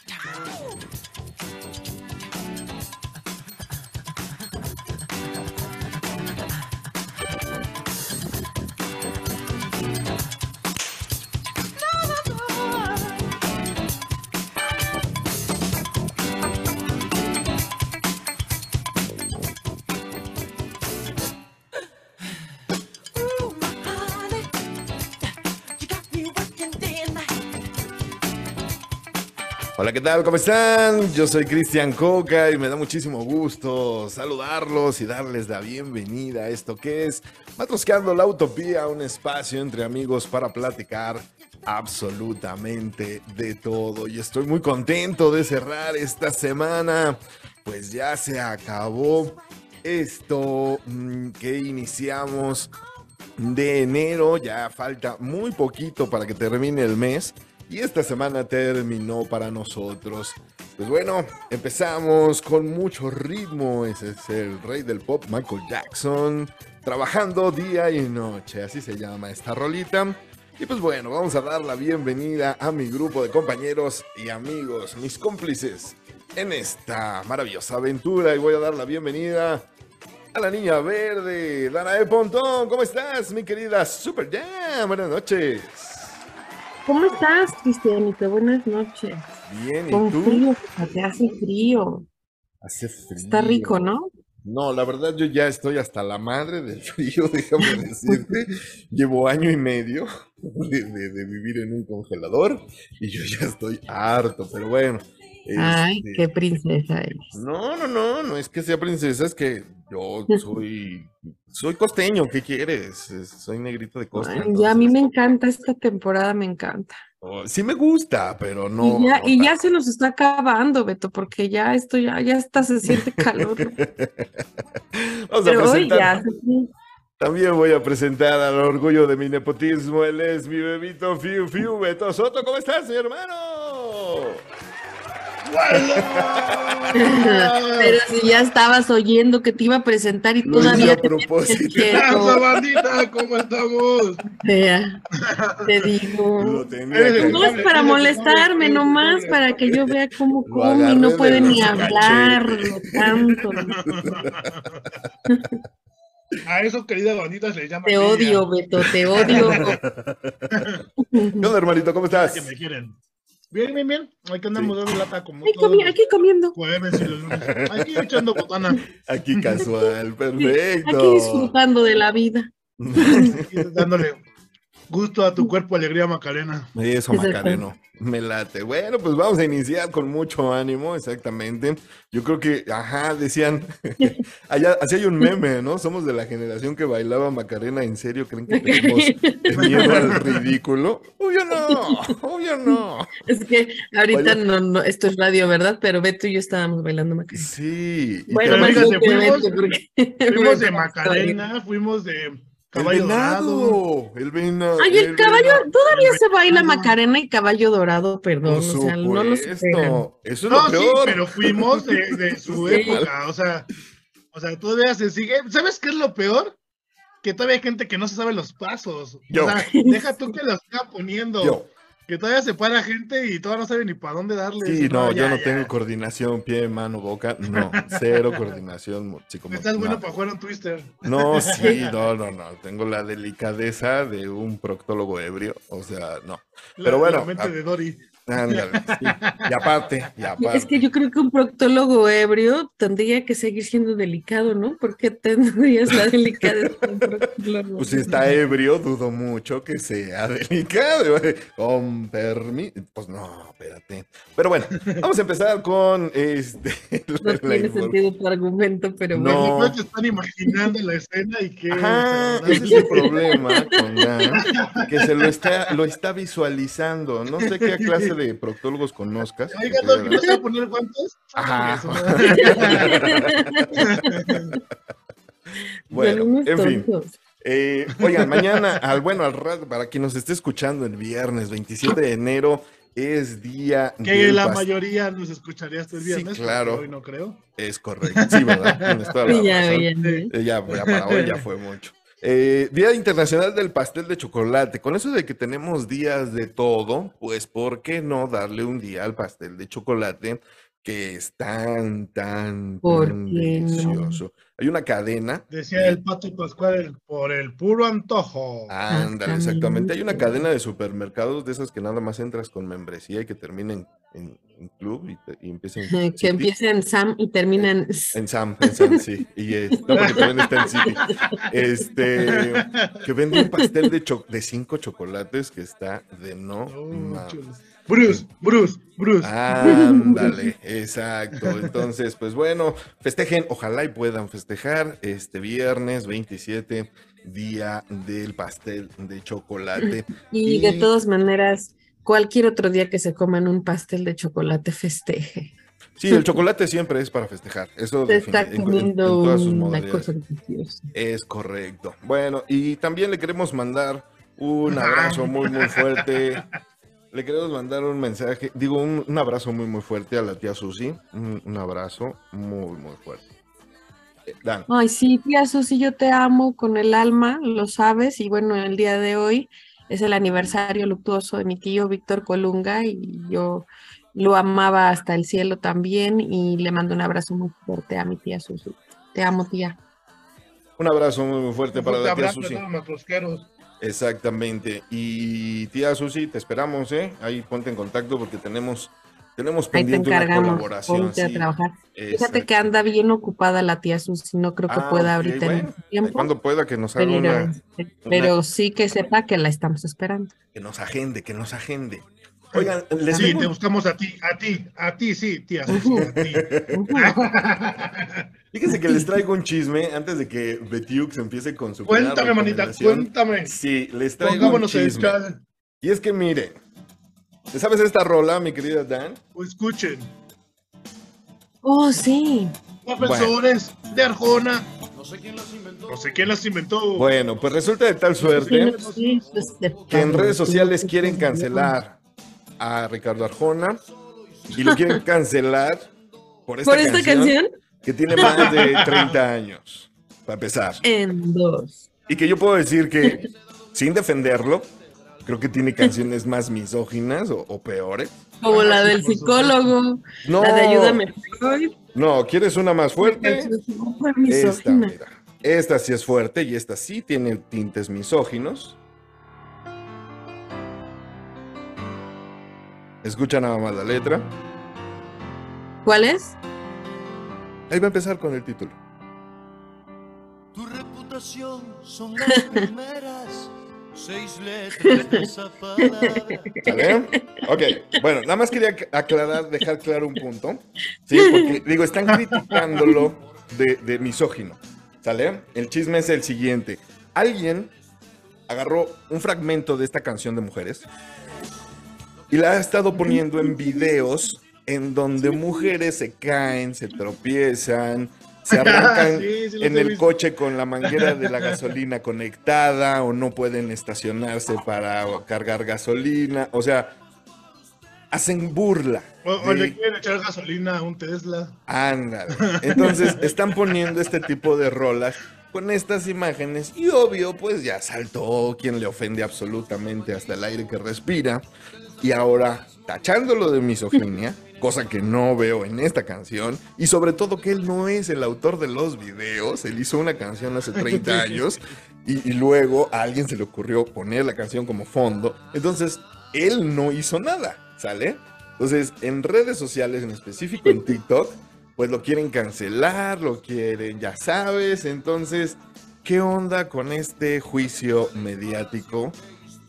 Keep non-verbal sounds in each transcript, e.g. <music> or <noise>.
Oh. ¿Qué tal? ¿Cómo están? Yo soy Cristian Coca y me da muchísimo gusto saludarlos y darles la bienvenida a esto que es Matrosqueando la Utopía, un espacio entre amigos para platicar absolutamente de todo. Y estoy muy contento de cerrar esta semana, pues ya se acabó esto mm, que iniciamos de enero, ya falta muy poquito para que termine el mes. Y esta semana terminó para nosotros. Pues bueno, empezamos con mucho ritmo. Ese es el rey del pop, Michael Jackson. Trabajando día y noche. Así se llama esta rolita. Y pues bueno, vamos a dar la bienvenida a mi grupo de compañeros y amigos, mis cómplices, en esta maravillosa aventura. Y voy a dar la bienvenida a la niña verde, Danae Pontón. ¿Cómo estás, mi querida Super Jam? Buenas noches. ¿Cómo estás, Cristianito? Buenas noches. Bien, ¿y Con tú? frío, te hace frío. Hace frío. Está rico, ¿no? No, la verdad yo ya estoy hasta la madre del frío, <laughs> déjame decirte. Llevo año y medio <laughs> de, de- de vivir en un congelador y yo ya estoy harto, pero bueno. Ay, este, qué princesa eres. No, no, no, no es que sea princesa, es que yo soy, soy costeño, ¿qué quieres? Es- Soy negrito de costa. Ay, ya a mí me encanta esta temporada, me encanta. oh, sí me gusta, pero no. y ya, no y ya tanto. se nos está acabando, Beto, porque ya esto ya, ya está, se siente calor. <laughs> Vamos a Pero hoy presentar. ya hace frío. También voy a presentar al orgullo de mi nepotismo. Él es mi bebito Fiu Fiu Beto Soto. ¿Cómo estás, mi hermano? <laughs> Pero si ya estabas oyendo que te iba a presentar y Lo hice todavía a te propósito. que ¡Raza, bandita! ¿Cómo estamos? Vea, te digo. No es para molestarme, nomás para que yo vea cómo come y no de puede ni hablar tanto. A eso, querida bandita, se le llama Te odio, Beto, te odio. <laughs> <laughs> ¿Qué onda, hermanito? ¿Cómo estás? Que me quieren. Bien, bien, bien. Aquí andamos dando lata como Aquí, todos aquí comiendo, jueves y los lunes. Aquí echando botana. Aquí casual, aquí perfecto. disfrutando de la vida. <laughs> Aquí dándole gusto a tu cuerpo, alegría, Macarena. Eso, Exacto. Macareno. Me late. Bueno, pues vamos a iniciar con mucho ánimo, exactamente. Yo creo que, ajá, decían, <laughs> allá, así hay un meme, ¿no? Somos de la generación que bailaba Macarena, ¿en serio creen que tenemos <laughs> miedo al ridículo? Obvio no, obvio no. Es que ahorita no, no, esto es radio, ¿verdad? Pero Beto y yo estábamos bailando Macarena. Sí. Bueno, más fuimos- porque <laughs> Fuimos de Macarena, fuimos de el Caballo Dorado. venado, el venado. Ay, el caballo, venado. todavía el se baila. Macarena y caballo dorado, perdón. O sea, no lo. Eso es No, lo sí, pero fuimos de, de <laughs> su Sí. época, o sea, o sea, todavía se sigue. ¿Sabes qué es lo peor? Que todavía hay gente que no se sabe los pasos. Yo. O sea, deja tú que los siga poniendo. Yo. Que todavía se para gente y todavía no sabe ni para dónde darle. Sí, no, yo ya, no ya. tengo coordinación, pie, mano, boca. <laughs> No, cero coordinación psicomotora. Estás bueno no. para jugar un twister. No, <laughs> sí, no, no, no. Tengo la delicadeza de un proctólogo ebrio. O sea, no. La- Pero bueno, La mente a- de Dory. Ándale. sí. Y aparte, y aparte. <laughs> Es que yo creo que un proctólogo ebrio tendría que seguir siendo delicado, ¿no? Porque tendrías la delicadeza de un proctólogo. Pues si está ebrio, dudo mucho que sea delicado. Con permiso. Pues no, espérate. Pero bueno, vamos a empezar con este. <laughs> No tiene sentido tu argumento, pero No. bueno. Niños están imaginando la escena y que. Ajá, se ese es el problema con que se lo está, lo está visualizando. No sé qué <laughs> clase de proctólogos conozcas. que Oiga, ¿no se va a poner guantes? Ajá. <laughs> <laughs> Bueno, en fin. Eh, oigan, mañana, <laughs> al bueno, al rato, para quien nos esté escuchando el viernes 27 de enero, es día Que del la mayoría nos escucharía este Sí, viernes. pero claro. Hoy no creo. Es correcto, sí, ¿verdad? Tienes toda la Sí, ya, razón. ya, ya. Eh, ya, ya para hoy ya fue mucho. Eh, Día Internacional del Pastel de Chocolate. Con eso de que tenemos días de todo, pues ¿por qué no darle un día al pastel de chocolate que es tan, tan, ¿Por tan qué no? delicioso? Hay una cadena. Decía el pato Pascual, el- por el puro antojo. Ándale, exactamente. Hay una cadena de supermercados de esas que nada más entras con membresía y que terminen en, en club y, te- y empiecen <laughs> Que City. empieza en Sam y termina en Sam, en Sam, sí. Y no, porque también está en City. <laughs> Este, que vende un pastel de, cho- de cinco chocolates que está de no Oh. Bruce, Bruce, Bruce. Ándale, exacto. Entonces, pues bueno, festejen, ojalá y puedan festejar este viernes 27, día del pastel de chocolate. <laughs> Y de todas maneras, cualquier otro día que se coman un pastel de chocolate festeje. Sí, el chocolate siempre es para festejar. Eso Se está defini- en- en- en comiendo todas sus una cosa deliciosa. Es correcto. Bueno, y también le queremos mandar un abrazo muy, muy fuerte. Le queremos mandar un mensaje, digo, un, un abrazo muy, muy fuerte a la tía Susi. Un, un abrazo muy, muy fuerte. Eh, Dan, Ay, sí, tía Susi, yo te amo con el alma, lo sabes. Y bueno, el día de hoy es el aniversario luctuoso de mi tío Víctor Colunga y yo lo amaba hasta el cielo también y le mando un abrazo muy fuerte a mi tía Susi. Te amo, tía. un abrazo muy, muy fuerte Un para la tía abrazo a Susi. todos. Exactamente. Y tía Susi, te esperamos, ¿eh? Ahí ponte en contacto porque tenemos, tenemos Ahí te pendiente una colaboración. Ponte a trabajar. Fíjate que anda bien ocupada la tía Susi, no creo que Ah, pueda ok, ahorita en bueno. este tiempo. Cuando pueda que nos haga Pero, una, pero sí que sepa que la estamos esperando. que nos agende, que nos agende. Oigan, les Sí, digo- te buscamos a ti, a ti, a ti, sí, tía. Susi, a ti. <laughs> Fíjense que les traigo <laughs> un chisme antes de que Betiux empiece con su Cuéntame, manita, cuéntame. Sí, les traigo un Pongámonos chisme. Y es que miren, ¿te sabes esta rola, mi querida Dan? O escuchen. Oh, sí. Profesores de Arjona. No sé quién las inventó. Bueno, pues resulta de tal suerte que en redes sociales quieren cancelar a Ricardo Arjona y lo quieren cancelar por esta, Por esta canción, que tiene más de 30 años, para empezar. en dos. Y que yo puedo decir que, sin defenderlo, creo que tiene canciones más misóginas o, o peores. Como la del psicólogo, No, la de Ayúdame Freud. no, ¿quieres una más fuerte? Esta, mira. Esta sí es fuerte y esta sí tiene tintes misóginos. Escucha nada más la letra. ¿Cuál es? Ahí va a empezar con el título. Tu reputación son las <laughs> primeras seis letras de esa palabra. ¿Sale? Ok, bueno, nada más quería ac- aclarar, dejar claro un punto. Sí, porque digo, están criticándolo de, de misógino. ¿Sale? El chisme es el siguiente. Alguien agarró un fragmento de esta canción de mujeres y la ha estado poniendo en videos en donde mujeres se caen, se tropiezan, <laughs> se arrancan Sí, sí los en el visto. coche con la manguera de la <laughs> gasolina conectada o no pueden estacionarse para cargar gasolina. O sea, hacen burla. O, le quieren echar gasolina a un Tesla. Ándale. <laughs> Entonces están poniendo este tipo de rolas con estas imágenes y obvio pues ya saltó quien le ofende absolutamente hasta el aire que respira y ahora tachándolo de misoginia, cosa que no veo en esta canción y sobre todo que él no es el autor de los videos, él hizo una canción hace 30 <laughs> años y, y luego a alguien se le ocurrió poner la canción como fondo, entonces él no hizo nada, ¿sale? Entonces, en redes sociales, en específico en TikTok, pues lo quieren cancelar, lo quieren, ya sabes. Entonces, ¿qué onda con este juicio mediático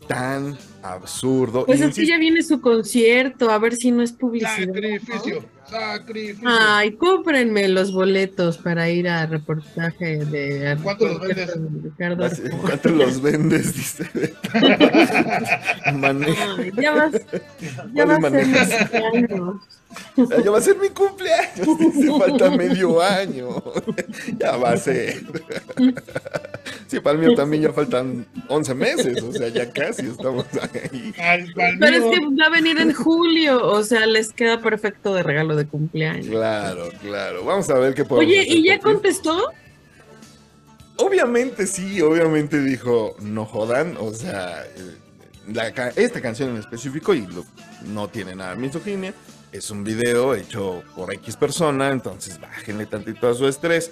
tan absurdo? Pues Y es que insisto, ya viene su concierto, a ver si no es publicidad. Sacrificio, sacrificio. Ay, cómprenme los boletos para ir a reportaje de ¿Cuánto los vendes? Ricardo ¿en Arjona. ¿Cuánto los vendes? <laughs> Dice. Maneja. Ay, ya vas, ya ¿Cuáles va a ser manejas? mis años. Ya va a ser mi cumpleaños. Dice, falta medio año. <laughs> Ya va a ser. Sí, para el mío también ya faltan 11 meses. O sea, ya casi estamos ahí. Al- al Pero es que va a venir en julio, o sea, les queda perfecto de regalo de cumpleaños. Claro, claro. Vamos a ver qué podemos Oye, hacer ¿y ya contestó? Obviamente sí, obviamente dijo, no jodan, o sea, eh, la esta canción en específico y lo- no tiene nada de misoginia, es un video hecho por X persona, entonces bájenle tantito a su estrés,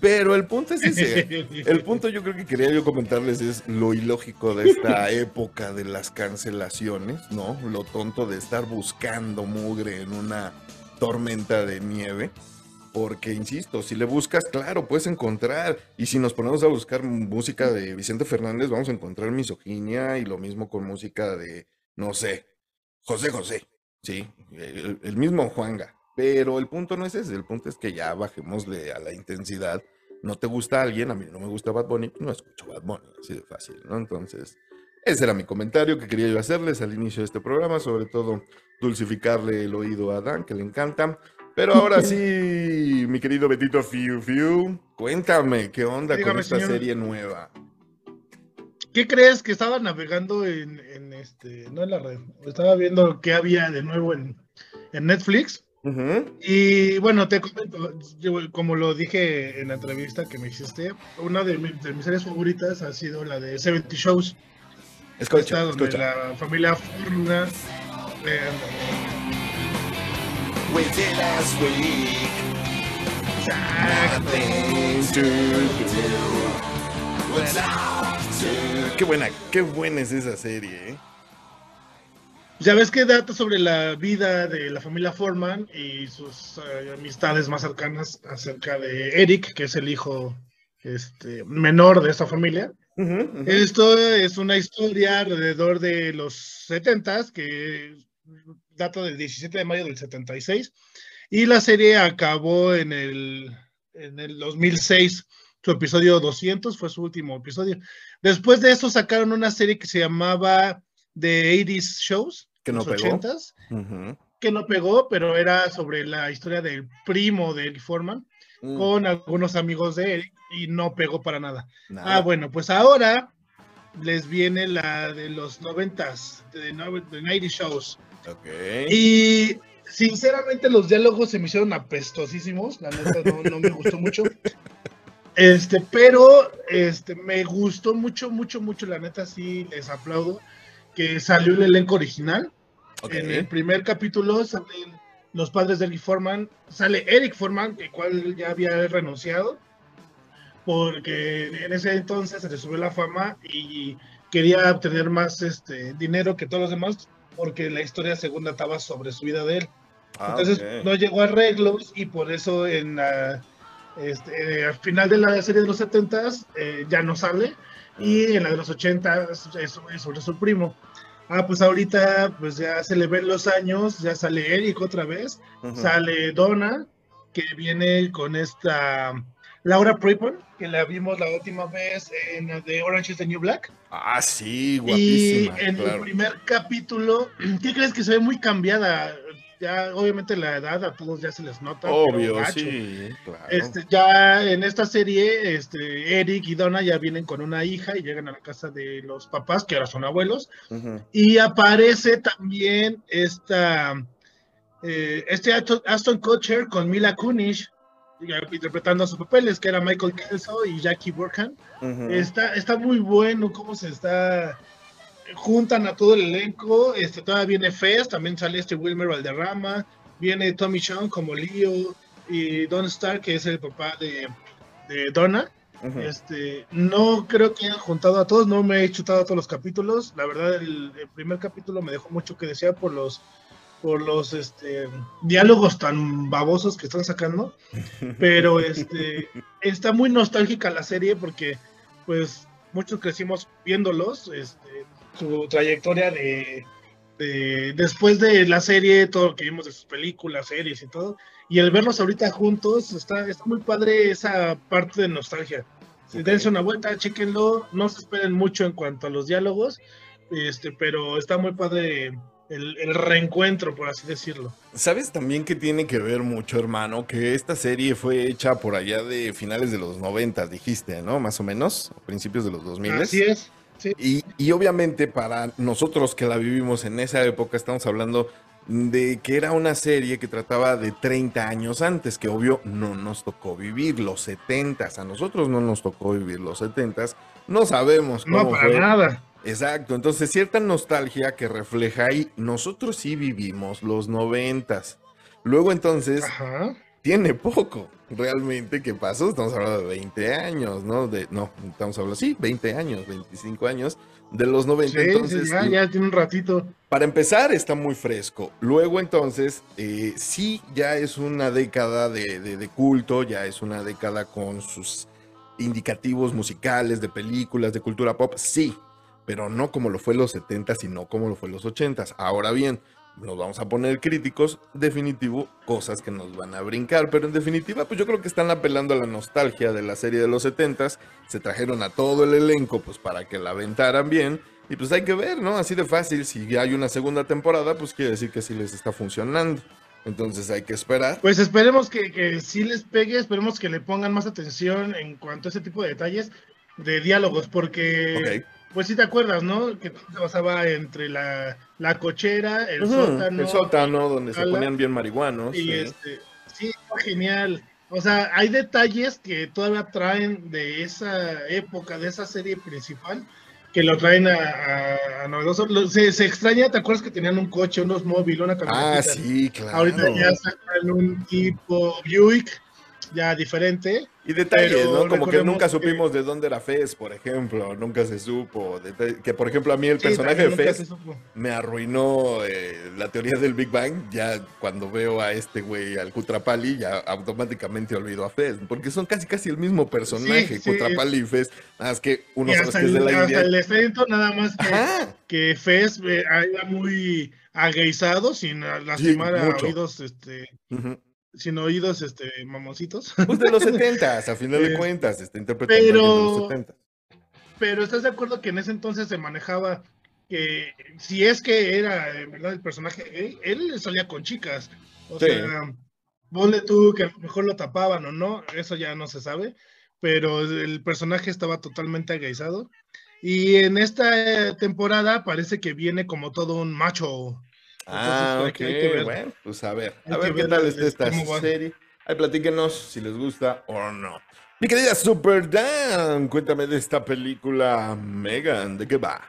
pero el punto es ese, el punto yo creo que quería yo comentarles es lo ilógico de esta <laughs> época de las cancelaciones, ¿no? Lo tonto de estar buscando mugre en una tormenta de nieve. Porque, insisto, si le buscas, claro, puedes encontrar. Y si nos ponemos a buscar música de Vicente Fernández, vamos a encontrar misoginia y lo mismo con música de, no sé, José José, ¿sí? El, mismo Juanga. Pero el punto no es ese, el punto es que ya bajémosle a la intensidad. No te gusta alguien, a mí no me gusta Bad Bunny, pues no escucho Bad Bunny, así de fácil, ¿no? Entonces, ese era mi comentario que quería yo hacerles al inicio de este programa, sobre todo dulcificarle el oído a Dan, que le encanta. Pero ahora <laughs> sí, mi querido Betito Fiu Fiu, cuéntame, ¿qué onda con esta señor. serie nueva? ¿Qué crees que estaba navegando en, en este, no en la red? Estaba viendo qué había de nuevo en, en Netflix. Y bueno, te comento, yo, como lo dije en la entrevista que me hiciste, una de, mi- de mis series favoritas ha sido la de 70 Shows. Escucha, donde escucha. la familia Furna eh, Qué buena, qué buena es esa serie, ¿eh? Ya ves que data sobre la vida de la familia Foreman y sus eh, amistades más cercanas acerca de Eric, que es el hijo este, menor de esta familia. Esto es una historia alrededor de los 70 que data del 17 de mayo del 76 y la serie acabó en el, en el 2006. Su episodio 200 fue su último episodio. Después de eso sacaron una serie que se llamaba The 80s Shows, Que no los pegó. 80s, Ujú. que no pegó, pero era sobre la historia del primo de Eric Foreman Mm, con algunos amigos de Eric y no pegó para nada. nada. Ah, bueno, pues ahora les viene la de los noventas, de, de 90 shows. Ok. Y sinceramente los diálogos se me hicieron apestosísimos, la neta no, no me gustó mucho. Este, pero este, me gustó mucho, mucho, mucho, la neta sí les aplaudo que salió el elenco original. ok. En el primer capítulo salen los padres de Eric Foreman, sale Eric Foreman, el cual ya había renunciado, porque en ese entonces se le subió la fama y quería obtener más este, dinero que todos los demás, porque la historia segunda estaba sobre su vida de él. Ah, Entonces ok. no llegó a arreglos y por eso en la, este, al final de la serie de los 70s eh, ya no sale y en la de los 80s es, es sobre su primo. Ah, pues ahorita pues ya se le ven los años, ya sale Eric otra vez, Ujú. sale Donna, que viene con esta Laura Prepon, que la vimos la última vez en la de Orange is the New Black. Ah, sí, Y guapísima. en el primer capítulo, <clears throat> ¿qué crees que se ve muy cambiada? Ya, obviamente la edad a todos ya se les nota. Obvio, sí, claro. Este, ya en esta serie, este, Eric y Donna ya vienen con una hija y llegan a la casa de los papás, que ahora son abuelos. Y aparece también esta, eh, este Aston- Aston Kutcher con Mila Kunis, interpretando sus papeles, que era Michael Kelso y Jackie Burkhan. Ujú. Está, está muy bueno cómo se está. Juntan a todo el elenco. Este, todavía viene Fez, también sale este Wilmer Valderrama. Viene Tommy Sean como Leo y Don Stark, que es el papá de, de Donna. Este, no creo que hayan juntado a todos, no me he chutado todos los capítulos. La verdad, el, el primer capítulo me dejó mucho que desear por los por los este, diálogos tan babosos que están sacando. Pero <laughs> este, está muy nostálgica la serie porque pues muchos crecimos viéndolos, este, su trayectoria de, de- después de la serie, todo lo que vimos de sus películas, series y todo, y el verlos ahorita juntos, está, está muy padre esa parte de nostalgia. Ok. Dense una vuelta, chequenlo, no se esperen mucho en cuanto a los diálogos, este, pero está muy padre el, el reencuentro, por así decirlo. ¿Sabes también que tiene que ver mucho, hermano? Que esta serie fue hecha por allá de finales de los 90, dijiste, ¿no? Más o menos, principios de los 2000. Así es. Y, y obviamente para nosotros que la vivimos en esa época, estamos hablando de que era una serie que trataba de 30 años antes, que obvio no nos tocó vivir los 70 a nosotros no nos tocó vivir los 70 no sabemos cómo No, para fue. nada. Exacto, entonces cierta nostalgia que refleja ahí, nosotros sí vivimos los 90 Luego entonces Ajá. tiene poco realmente que pasó, estamos hablando de 20 años, ¿no? De, no, estamos hablando, sí, 20 años, 25 años de los 90. Sí, sí, entonces, ya, ya tiene un ratito. para empezar, está muy fresco. Luego, entonces, eh, sí, ya es una década de, de- de culto, ya es una década con sus indicativos musicales, de películas, de cultura pop, sí, pero no como lo fue los 70 sino como lo fue los 80 Ahora bien, nos vamos a poner críticos, definitivo, cosas que nos van a brincar, pero en definitiva, pues yo creo que están apelando a la nostalgia de la serie de los 70 se trajeron a todo el elenco, pues para que la aventaran bien. Y pues hay que ver, ¿no? Así de fácil. Si ya hay una segunda temporada, pues quiere decir que sí les está funcionando. Entonces hay que esperar. Pues esperemos que, que sí les pegue, esperemos que le pongan más atención en cuanto a ese tipo de detalles de diálogos, porque, Ok. Pues sí te acuerdas, ¿no? Que todo se basaba entre la, la cochera, el sótano, el sótano, donde se ponían bien marihuanos. y sí. este, sí, está genial. O sea, hay detalles que todavía traen de esa época, de esa serie principal, que lo traen a, a, a novedoso. Se, se extraña, ¿te acuerdas que tenían un coche, unos móviles, una camioneta? Ah, sí, claro. Ahorita ya sacan un tipo Buick, ya diferente. Y detalles, ¿no? Como que nunca que- supimos de dónde era Fez, por ejemplo. Nunca se supo. Que, por ejemplo, a mí el Sí, personaje de Fez me arruinó eh, la teoría del Big Bang. Ya cuando veo a este güey, al Kutrapali, ya automáticamente olvido a Fez. Porque son casi casi el mismo personaje, Sí, y Fez. Nada más que uno que es de la hasta India. el nada más que, Ajá. que Fez eh, era muy agueizado, sin lastimar a oídos, este. Sin oídos, este, mamoncitos. Pues de los <laughs> 70 a final de Eh, cuentas, está interpretando pero- alguien de los 70 Pero ¿estás de acuerdo que en ese entonces se manejaba que si es que era verdad el personaje él salía con chicas? O Sí. sea, ponle tú que a lo mejor lo tapaban o no, eso ya no se sabe, pero el personaje estaba totalmente aguizado. Y en esta temporada parece que viene como todo un macho. Ah, Entonces, ok, que- hay que ver. bueno, pues a ver, Hay a ver qué ver tal está esta serie. Ahí platíquenos si les gusta o no. Mi querida Super Dan, cuéntame de esta película Megan, ¿de qué va?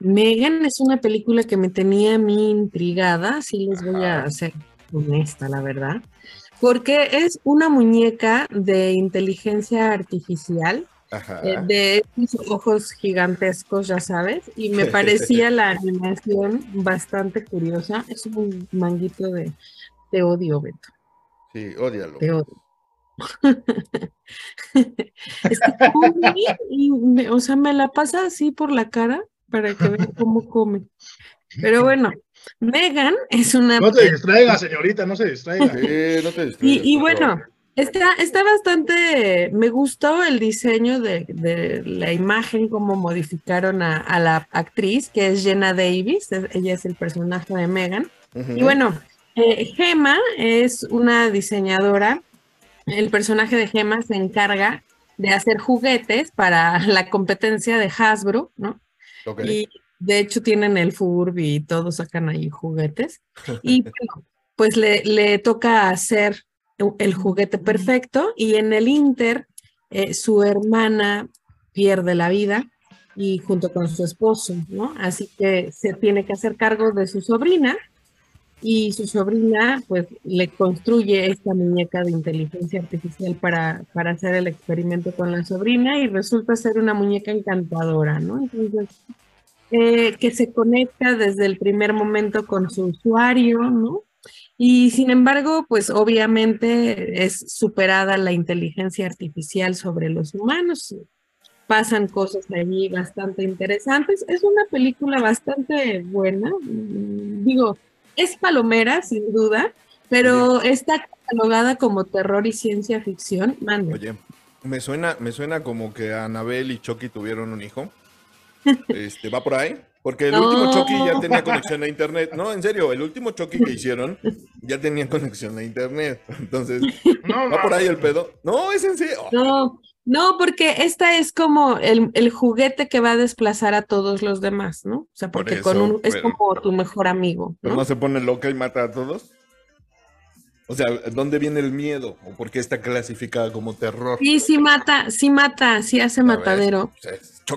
Megan es una película que me tenía a mí intrigada, si les voy a ser honesta, la verdad, porque es una muñeca de inteligencia artificial. Eh, de esos ojos gigantescos, ya sabes, y me <laughs> parecía la animación bastante curiosa. Es un manguito de, de odio, Beto, Sí, ódialo. de odio. <laughs> es que come y me- o sea, me la pasa así por la cara para que vean cómo come. Pero bueno, Megan es una No te distraiga, señorita, no se distraiga. Sí, no te distraigas, Y, bueno, favor. Está, está bastante, me gustó el diseño de, de la imagen, cómo modificaron a, a la actriz, que es Jenna Davis, ella es el personaje de Megan. Y bueno, eh, Gemma es una diseñadora, el personaje de Gemma se encarga de hacer juguetes para <laughs> la competencia de Hasbro, ¿no? Y de hecho tienen el Furby y todos sacan ahí juguetes. Y <laughs> bueno, pues le, le toca hacer el juguete perfecto y en el Inter eh, su hermana pierde la vida y junto con su esposo, ¿no? Así que se tiene que hacer cargo de su sobrina y su sobrina pues le construye esta muñeca de inteligencia artificial para, para hacer el experimento con la sobrina y resulta ser una muñeca encantadora, ¿no? Entonces, eh, que se conecta desde el primer momento con su usuario, ¿no? Y sin embargo, pues obviamente es superada la inteligencia artificial sobre los humanos. Pasan cosas allí bastante interesantes. Es una película bastante buena. mm, Digo, es palomera, sin duda, pero está catalogada como terror y ciencia ficción. Mande. Oye, me suena, me suena como que Anabel y Chucky tuvieron un hijo. <laughs> Este, ¿va por ahí? Porque el último. Chucky ya tenía conexión a internet. No, en serio, el último Chucky que hicieron ya tenía conexión a internet. Entonces, No, ¿va por ahí el pedo? No, es en serio. No, No, porque esta es como el, el juguete que va a desplazar a todos los demás, ¿no? O sea, Por porque con un, es pero- como tu mejor amigo, ¿Pero ¿no? no se pone loca y mata a todos? O sea, ¿dónde viene el miedo? ¿O por qué está clasificada como terror? Sí, sí mata, sí mata, sí hace matadero,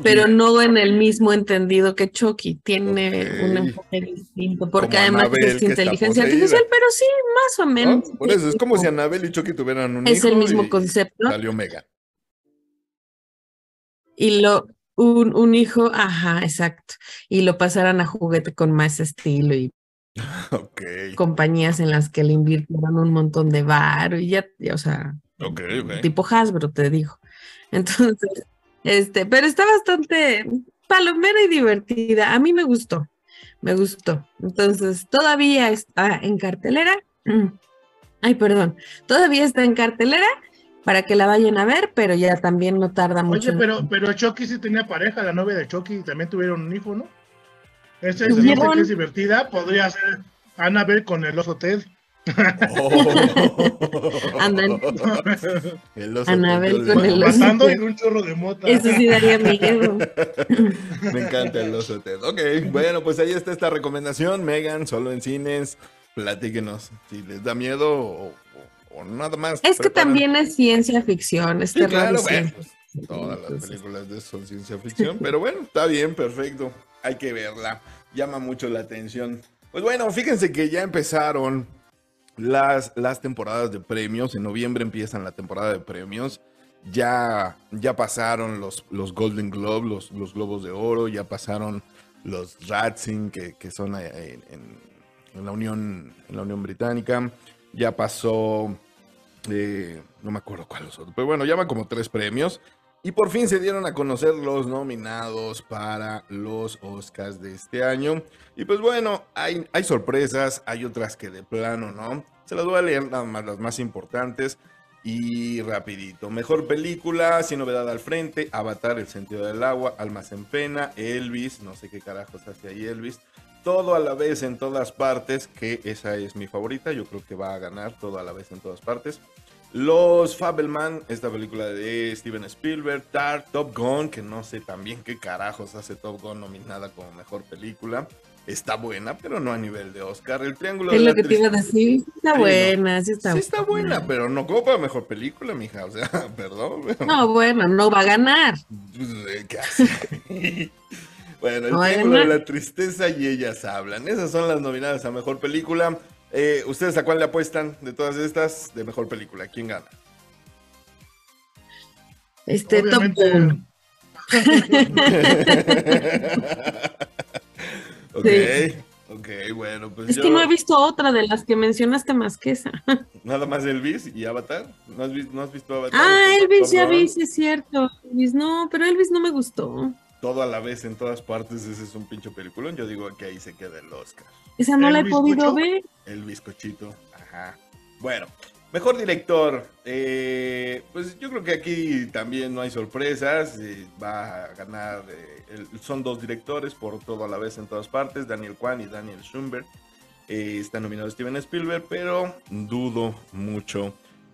pero no en el mismo entendido que Chucky. Tiene un enfoque distinto, porque Como además es inteligencia artificial, pero sí, más o ¿no? menos. Por eso, es como si Anabel y Chucky tuvieran un Es hijo el mismo y concepto. Salió Mega. Y lo, un, un hijo, ajá, exacto. Y lo pasaran a juguete con más estilo y <laughs> Compañías en las que le invirtieron un montón de bar y ya, ya, o sea, tipo Hasbro, te digo. <laughs> Entonces, este, pero está bastante palomera y divertida. A mí me gustó, me gustó. Entonces, todavía está en cartelera. <clears throat> Ay, perdón, todavía está en cartelera para que la vayan a ver, pero ya también no tarda mucho. Oye, pero, pero Chucky sí tenía pareja, la novia de Chucky, y también tuvieron un hijo, ¿no? Esa es que es divertida, podría ser Annabelle con el oso Ted. Oh. <laughs> Andan. El oso Anabel Ted, con el oso. Matando en un chorro de mota. Eso sí daría miedo. <laughs> Me encanta el oso Ted. Ok, bueno, pues ahí está esta recomendación. Megan, solo en cines. Platíquenos si les da miedo o, o- o nada más. Es que también es ciencia ficción, es Sí, terror claro, bueno, pues, Todas las películas de eso son ciencia ficción, <laughs> pero bueno, está bien, perfecto. Hay que verla. Llama mucho la atención. Pues bueno, fíjense que ya empezaron las, las temporadas de premios. En noviembre empiezan la temporada de premios. Ya, ya pasaron los, los Golden Globe, los, los Globos de Oro, ya pasaron los Ratzing, que, que son eh, en, en- en la Unión, en la Unión Británica. Ya pasó eh, no me acuerdo cuáles otros, pero bueno, llaman como tres premios. Y por fin se dieron a conocer los nominados para los Oscars de este año. Y pues bueno, hay, hay sorpresas, hay otras que de plano, ¿no? Se las voy a leer nada más las más importantes y rapidito. Mejor película, sin novedad al frente, Avatar, El sentido del agua, Almas en pena, Elvis, no sé qué carajos hace ahí Elvis. Todo a la vez en todas partes, que esa es mi favorita, yo creo que va a ganar todo a la vez en todas partes. Los Fabelman, esta película de Steven Spielberg, Tar, Top Gun, que no sé también qué carajos hace Top Gun nominada como mejor película. Está buena, pero no a nivel de Oscar. El Triángulo Es de lo la que te iba a Tristeza. decir. Sí Está Sí, no. buena, sí está Sí está buena, pero no como para mejor película, mija. O sea, <laughs> perdón. pero- No, bueno, no va a ganar. pues, eh, ¿Qué hace? <laughs> bueno, el No Triángulo de la Tristeza y ellas hablan. Esas son las nominadas a mejor película. Eh, ¿Ustedes a cuál le apuestan de todas estas de mejor película? ¿Quién gana? Este Top Obviamente, Gun. <laughs> ok, Sí. ok, bueno, pues Es yo que no he visto otra de las que mencionaste más que esa. <laughs> nada más Elvis y Avatar. ¿No has, visto, no has visto Avatar? Ah, Top- Elvis, Top ya vi, sí es cierto. Elvis, no, pero Elvis no me gustó. Todo a la vez en todas partes, ese es un pinche peliculón. Yo digo que ahí se queda el Oscar. Esa no la he ¿Elvis podido ver. El bizcochito. Ajá. Bueno, mejor director. Eh, pues yo creo que aquí también no hay sorpresas. eh, va a ganar. eh, el- son dos directores por todo a la vez en todas partes: Daniel Kwan y Daniel Schumberg. Está nominado Steven Spielberg, pero dudo mucho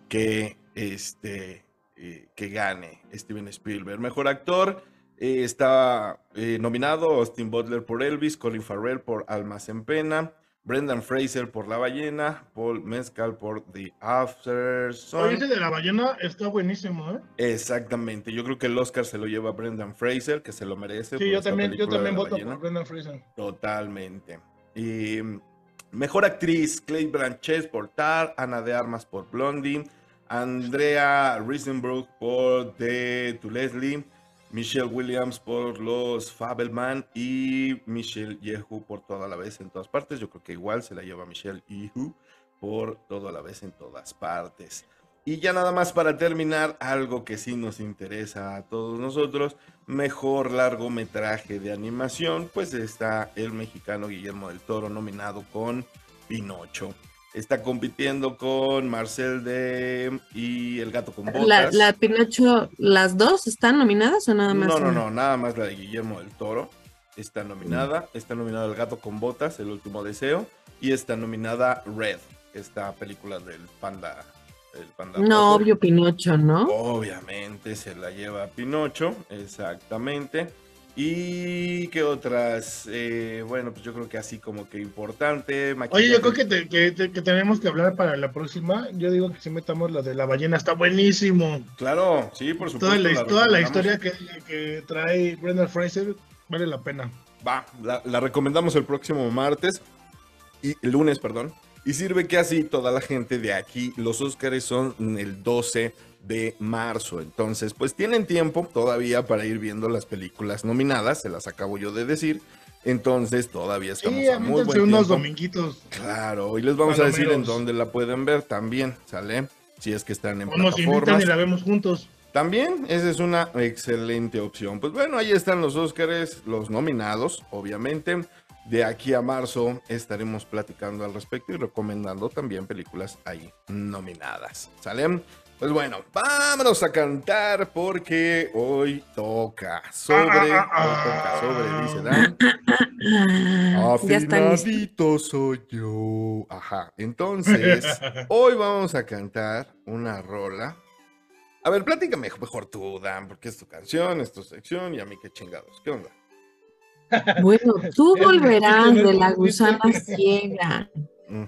que, este, que gane Steven Spielberg. Mejor actor. Eh, está eh, nominado Austin Butler por Elvis, Colin Farrell por Almas en Pena, Brendan Fraser por La Ballena, Paul Mescal por The After Sun. Ese de la ballena está buenísimo, ¿eh? Exactamente, yo creo que el Oscar se lo lleva Brendan Fraser, que se lo merece. Sí, yo también, yo también voto Ballena. por Brendan Fraser. Totalmente. Y, mejor actriz, Clay Blanchett por Tar, Ana de Armas por Blondie, Andrea Risenbrook por The To Leslie, Michelle Williams por Los Fabelman y Michelle Yehu por Toda la vez en todas partes. Yo creo que igual se la lleva Michelle Yehu por Toda la vez en todas partes. Y ya nada más para terminar, algo que sí nos interesa a todos nosotros, mejor largometraje de animación, pues está el mexicano Guillermo del Toro nominado con Pinocho. Está compitiendo con Marcel de y El gato con botas. La, la Pinocho, ¿las dos están nominadas o nada más? No, no, no, nada más la de Guillermo del Toro. Está nominada. Está nominada El gato con botas, El último deseo. Y está nominada Red, esta película del panda, el panda No, obvio Pinocho, ¿no? Obviamente se la lleva Pinocho, exactamente. ¿Y qué otras? Eh, bueno, pues yo creo que así como que importante. Oye, yo creo que, te- que te- que tenemos que hablar para la próxima. Yo digo que si metamos la de la ballena, está buenísimo. Claro, sí, por supuesto. Toda la, la toda la recomendamos. historia que, que trae Brendan Fraser vale la pena. Va, la, la recomendamos el próximo martes. Y el lunes, perdón. Y sirve que así toda la gente de aquí, los Óscares son el 12 de marzo. Entonces, pues tienen tiempo todavía para ir viendo las películas nominadas, se las acabo yo de decir. Entonces, todavía estamos Sí, a muy buen unos tiempo. dominguitos. Claro, y les vamos a decir en dónde la pueden ver también, ¿sale? Si es que están en O nos invitan plataformas. y la vemos juntos. También, esa es una excelente opción. Pues bueno, ahí están los Óscares, los nominados, obviamente. De aquí a marzo estaremos platicando al respecto y recomendando también películas ahí nominadas. ¿Sale? Pues bueno, vámonos a cantar porque hoy toca sobre, Ah, ah, hoy toca sobre, dice Dan. <laughs> Afinadito soy yo. Ajá. Entonces, hoy vamos a cantar una rola. A ver, platícame mejor tú, Dan, porque es tu canción, es tu sección y a mí qué chingados. ¿Qué onda? Bueno, tú <laughs> volverás de la gusana ciega.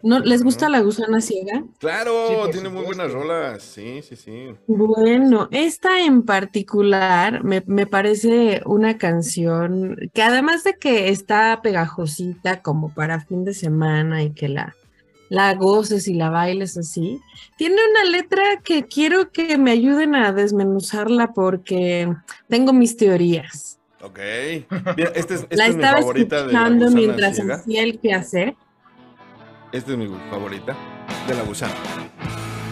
¿No, ¿Les gusta la gusana ciega? Claro, Sí, tiene muy buenas rolas. Sí, sí, sí. Bueno, esta en particular me, me parece una canción que además de que está pegajosita como para fin de semana y que la, la goces y la bailes así, tiene una letra que quiero que me ayuden a desmenuzarla porque tengo mis teorías. Ok. Mira, es, la es mi estaba favorita de la escuchando mientras hacía el quehacer. Esta es mi favorita de la gusana.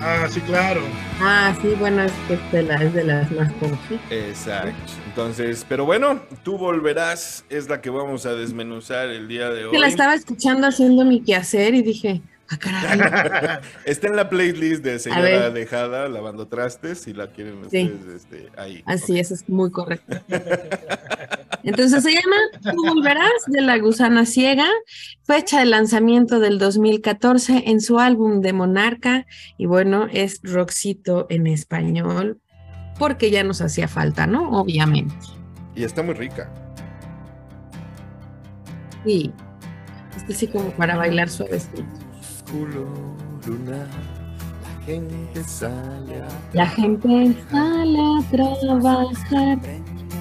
Ah, sí, claro. Ah, sí, bueno, es que es de, la- es de las más conocidas. Exacto. Entonces, pero bueno, tú volverás, es la que vamos a desmenuzar el día de hoy. Que la estaba escuchando haciendo mi quehacer y dije, ah, caray. <laughs> Está en la playlist de Señora. Dejada, lavando trastes, si la quieren Sí. ustedes este, ahí. Así es, es muy correcto. Entonces se llama Tú volverás de la gusana ciega, fecha de lanzamiento del 2014 en su álbum de Monarca y bueno, es Roxito en español porque ya nos hacía falta, ¿no? Obviamente. Y está muy rica. Sí. Este sí como para bailar suavecito. Lunar, la gente sale a La gente sale a trabajar,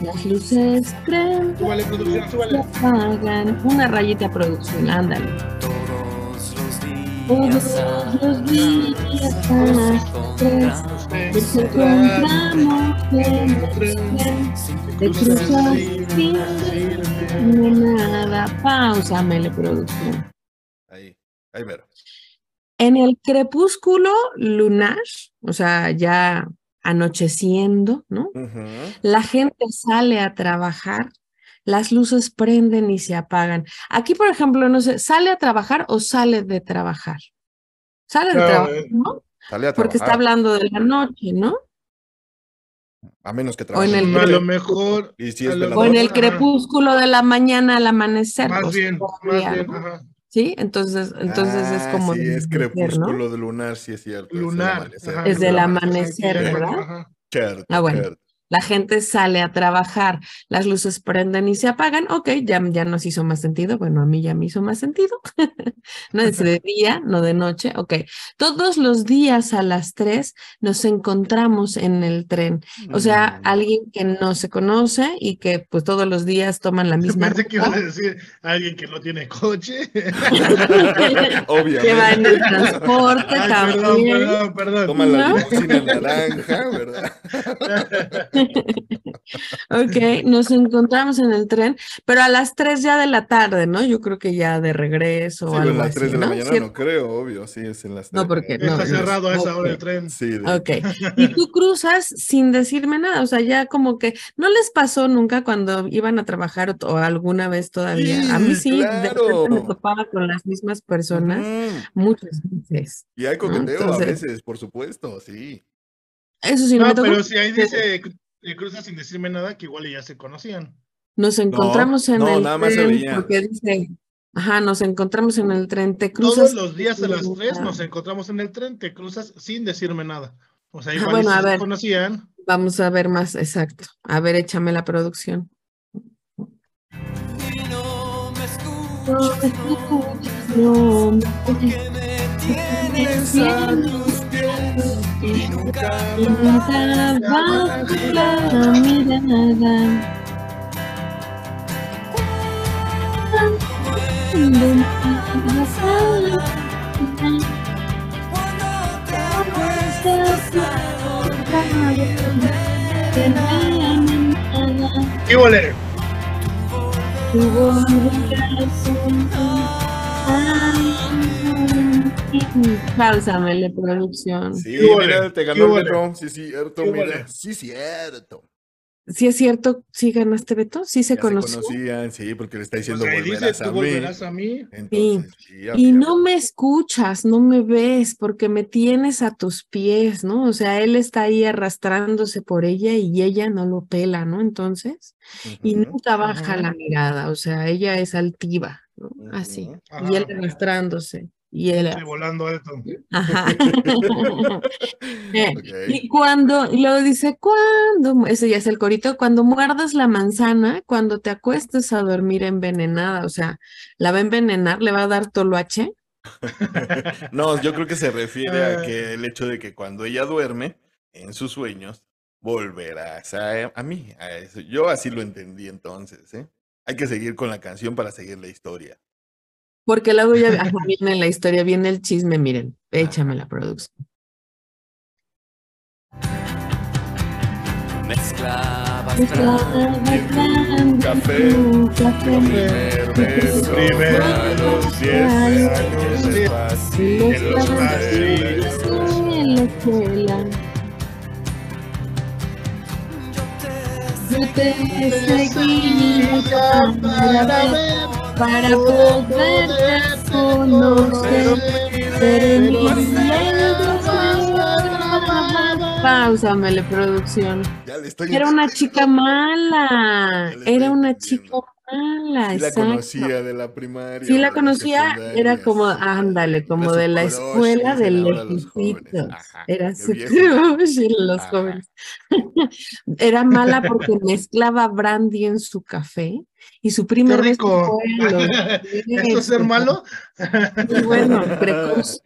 las luces prenden, se apagan. Una rayita producción, ándale. Todos los Todos los días a las tres nos encontramos en el tren de cruzas sin nada. Pausa, mele producción. Ahí, ahí mero. En el crepúsculo lunar, o sea, ya anocheciendo, ¿no? La gente sale a trabajar, las luces prenden y se apagan. Aquí, por ejemplo, no sé, ¿sale a trabajar o sale de trabajar? Sale de trabajar, eh. ¿no? Sale a Porque está trabajar, hablando de la noche, ¿no? A menos que O en trabaje. el- A lo mejor, Y si es lo velador. O en el crepúsculo de la mañana al amanecer. más bien, más bien, ajá. Sí, entonces, entonces es Ah, como Sí, de es amanecer, ¿no? crepúsculo de lunar, sí es cierto. es Lunar. amanecer. ajá, Es del amanecer, ajá, ¿verdad? ajá. Cierto, Ah, bueno. cierto. La gente sale a trabajar, las luces prenden y se apagan. Ok, ya, ya nos hizo más sentido. Bueno, a mí ya me hizo más sentido. <laughs> no es de día, no de noche. Ok, todos los días a las 3 nos encontramos en el tren. O sea, Mm. alguien que no se conoce y que pues todos los días toman la misma Pensé que ibas a decir alguien que no tiene coche. <laughs> Obviamente. que va en el <laughs> transporte Ay, perdón, también. perdón, perdón. Toma la ¿No? limusina naranja, ¿verdad? <laughs> Ok, nos encontramos en el tren, pero a las 3 ya de la tarde, ¿no? Yo creo que ya de regreso Sí, o pero a algo las así, 3 de la ¿no? mañana ¿Cierto? no creo, obvio, sí, es en las No, 3. porque no. Está no, cerrado a esa ok. hora el tren. Sí, de- Ok, y tú cruzas sin decirme nada, o sea, ya como que no les pasó nunca cuando iban a trabajar o, alguna vez todavía. A mí Sí, sí, de claro. repente me topaba con las mismas personas Ujú. muchas veces. Y hay coqueteo a Entonces- veces, por supuesto, sí. Eso sí, no No, me tocó. pero si ahí dice eh, cruza sin decirme nada, que igual ya se conocían. Nos encontramos en no, el nada más se tren porque dice, Ajá, nos encontramos en el tren, te Todos cruzas. los días a las 3 Ah, nos encontramos en el tren, te cruzas sin decirme nada. O sea, Ah, igual bueno, a se ver. conocían. Vamos a ver más, exacto. A ver, échame la producción. Y no me No escuchas, me no, escuchas, no, porque me tienes a tus pies y nunca y nunca bajo la mirada. cuando te acuestas ¡Y <laughs> volé! Pásamele, producción. Sí, mira, te ¿Qué ganó el? Beto. Sí, cierto, ¿Qué mira. Sí, cierto. ¿Sí es cierto? ¿Sí ganaste, Beto? ¿Sí se Ya conoció? se conocían, sí, porque le está diciendo dice, tú a mí. volverás a mí. Entonces, sí, Y no me escuchas, no me ves, porque me tienes a tus pies, ¿no? O sea, él está ahí arrastrándose por ella y ella no lo pela, ¿no? Entonces, y nunca baja la mirada, o sea, ella es altiva, ¿no? Así. Y él Ajá. arrastrándose. Y él. Estoy volando alto. Ajá. <laughs> Eh. Y cuando, y luego dice, cuando, ese ya es el corito, cuando muerdas la manzana, cuando te acuestes a dormir envenenada, o sea, la va a envenenar, le va a dar toloache. <laughs> No, yo creo que se refiere a Ah. que el hecho de que cuando ella duerme, en sus sueños, volverás a, a mí. A eso. Yo así lo entendí entonces, ¿eh? Hay que seguir con la canción para seguir la historia. Porque luego ya ajá, <laughs> viene la historia, viene el chisme, miren, échame la producción. Mezclabas Café, Primer beso, Primer los 10 años de paz, en los pasillos. en la escuela, yo te seguía para ver, para poderte conocer, pero mis miedos Páusamele, producción. Ya le estoy Era una chica mala, era una chica mala, Sí la conocía de la primaria. Sí la conocía, era como, sí. ándale, como de la escuela de lejitos. Era qué <laughs> su viejo. crush en los Ajá. jóvenes. <laughs> Era mala porque mezclaba brandy en su café y su ¡Qué primer beso rico! fue a los ¿Eso es ser malo? <laughs> muy bueno, precoz,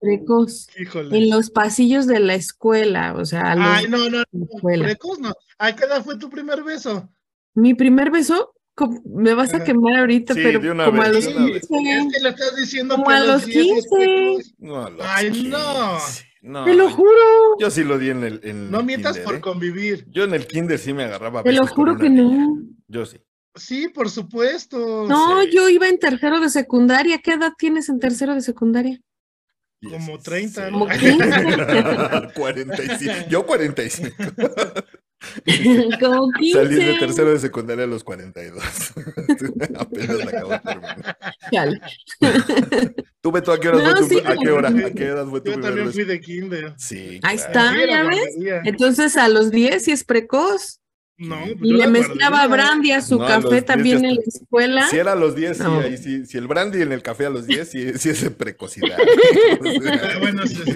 precoz. Híjole. En los pasillos de la escuela, o sea, Ay, no, no, escuela. precoz no. ¿A qué edad fue tu primer beso? Mi primer beso, me vas a quemar ahorita, Sí, pero de una como a vez, los una vez. 15. Es que le estás diciendo Como que a los 10 es 15. precoz. No, a los Ay, no. 15. No, Te lo juro, Yo sí lo di en el. En No el mientas kinder, por ¿eh? convivir. Yo en el kinder sí me agarraba. te lo juro que niña. no. Yo sí. Sí, por supuesto. No, Sí. yo iba en tercero de secundaria. ¿Qué edad tienes en tercero de secundaria? Como 30, Como ¿no? <laughs> 45. Yo 45. <laughs> <laughs> Como 15. Salí de tercero de secundaria a los 42. <laughs> Apenas la acabo de terminar. <laughs> ¿Tú, Beto, a qué hora No, fue tu, sí, ¿A qué hora? ¿A qué edad fue tu Yo también beso? fui de kinder. Sí. Ahí claro. está. ¿ya ves? Entonces a los 10 sí es precoz. No, pues Y le la mezclaba brandy a su No, a café 10 también ya en la escuela. Si era a los 10, sí, No. ahí sí. Si el brandy en el café a los 10, sí, sí es de precocidad. Ah, bueno, sí, sí.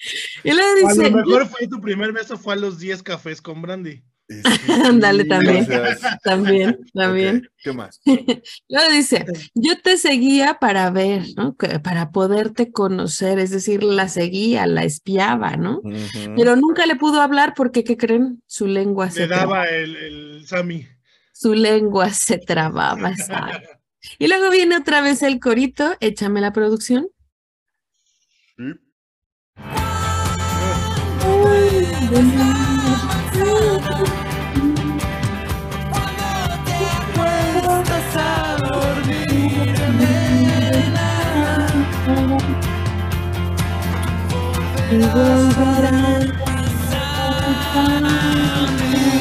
<laughs> Y le A dice, lo mejor fue tu primer beso fue a los 10 cafés con brandy. <laughs> Ándale, también. sí. <laughs> también, también. ¿Qué más? Luego dice, yo te seguía para ver, ¿no? Que- Para poderte conocer, es decir, la seguía, la espiaba, ¿no? Pero nunca le pudo hablar porque, ¿qué creen? Su lengua se Le trababa. daba el, el Sammy. Su lengua se trababa, ¿sabes? Y luego viene otra vez el corito, échame la producción. Sí. Y volverás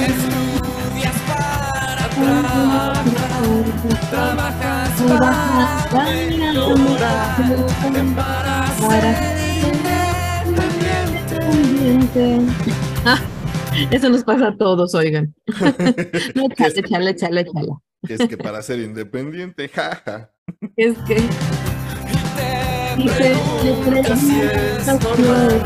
Estudias para trabajar, trabajas para para <laughs> eso nos pasa a todos, oigan. <laughs> No, échale, échale, échale, échale. Es que para ser independiente, jaja. Es que Te Dice, le preguntas si es pregunto normal,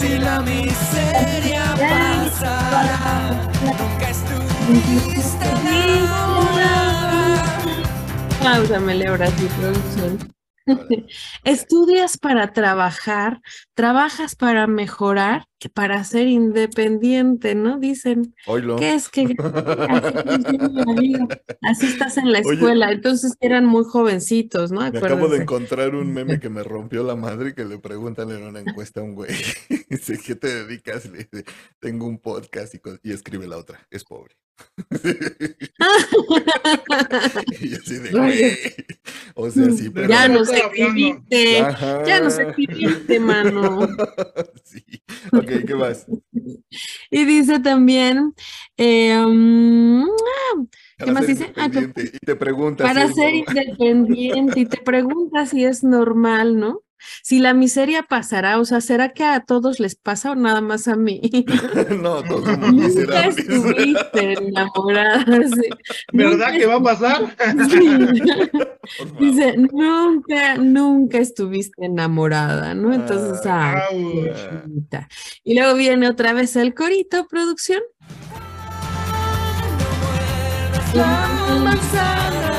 si- la miseria pasará. Nunca estuviste enamorada. Ahora sí, <laughs> producción. Estudias para trabajar, trabajas para mejorar, que para ser independiente, ¿no? Dicen, Oílo. ¿qué es que <laughs> así? Así estás en la Oye. escuela? Entonces eran muy jovencitos, ¿no? Me acabo de encontrar un meme <laughs> que me rompió la madre que le preguntan en una encuesta a un güey. <laughs> Dice, ¿qué te dedicas? Le dice, tengo un podcast y, y escribe la otra, es pobre. y así de, güey. O sea, sí, pero... ya no nos escribiste, ya nos escribiste, mano. <laughs> sí. Ok, ¿qué más? <laughs> Y dice también, eh, mm, Para más dice? Ah. Y te preguntas. para si ser normal. independiente y te preguntas si es normal, ¿no? Si la miseria pasará, o sea, ¿será que a todos les pasa o nada más a mí? <laughs> no, todos somos Nunca estuviste enamorada. <laughs> sí. ¿Verdad Nunca que va a pasar? <laughs> Sí. Dice, nunca, nunca estuviste enamorada, ¿no? Entonces, Ah, ay, Au. pobrecita. Y luego viene otra vez el corito, producción. La manzana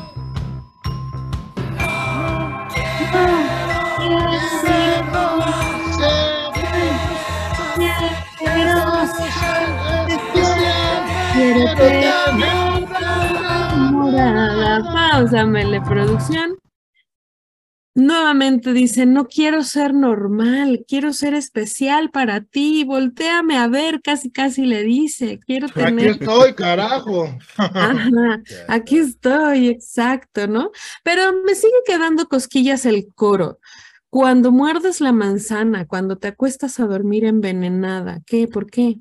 Quiero tenerte enamorada. Páusamele, producción. Nuevamente dice, no quiero ser normal, quiero ser especial para ti, voltéame a ver, casi casi le dice, quiero Aquí tener estoy, carajo. <laughs> Ajá, aquí estoy, exacto, ¿no? Pero me sigue quedando cosquillas el coro. Cuando muerdes la manzana, cuando te acuestas a dormir envenenada, ¿qué? ¿Por qué?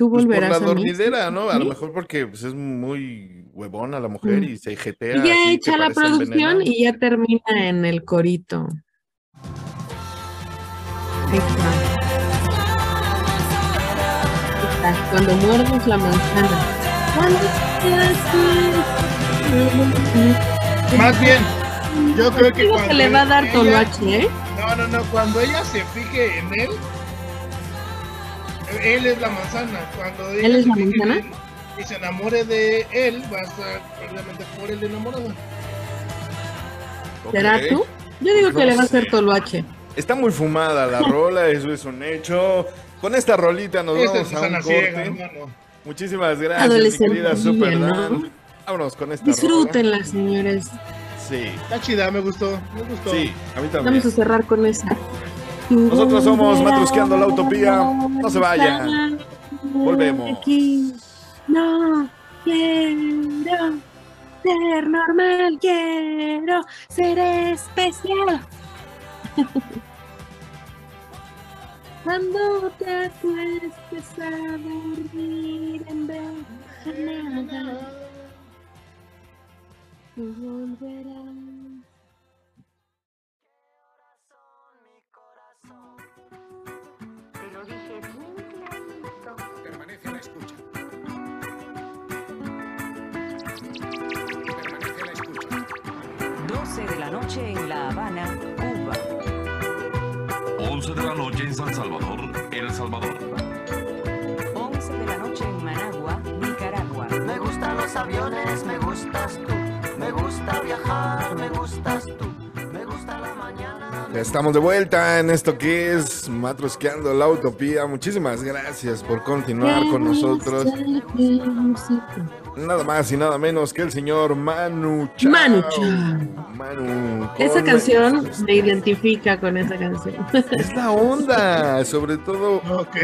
¿Tú Pues por volverás la a mí? dormidera, ¿no? A lo mejor porque pues, es muy huevona la mujer Mm. y se jetea. Y ya echa la producción y ya termina en el corito. Ahí está. Ahí está, Cuando muerdes la manzana. Más bien, yo creo que cuando que le va a dar ella- toloache, ¿eh? No, no, no, cuando ella se fije en él, él es la manzana. Cuando ella ¿Él es se la manzana? y se enamore de él, va a estar probablemente por él enamorada. ¿Será Ok. tú? Yo digo que No le va a hacer toloache. Está muy fumada la rola, eso es un hecho. Con esta rolita nos Esta vamos a un Ciega. Muchísimas gracias, mi Adolescente, querida Super ¿no? Dan. Vámonos con esta Disfrútenla, señores. rola. Sí, Está chida, me gustó, me gustó. sí, a mí también. Vamos a cerrar con esa. Nosotros somos Matrusqueando la Utopía. No se vayan. Volvemos. No quiero ser normal, quiero ser especial. <laughs> Cuando te acuestes a dormir en vez de nada, tú volverás. 12 de la noche en La Habana, Cuba. 11 de la noche en San Salvador, El Salvador. 11 de la noche en Managua, Nicaragua. Me gustan los aviones, me gustas tú. Me gusta viajar, me gustas tú. Me gusta la mañana. Estamos de vuelta en esto que es Matrusqueando la Utopía. Muchísimas gracias por continuar con nosotros. Nada más y nada menos que el señor Manu Chao. Manu Chao. Manu. Esa canción me identifica con esa canción. Es la onda, sobre todo Ok.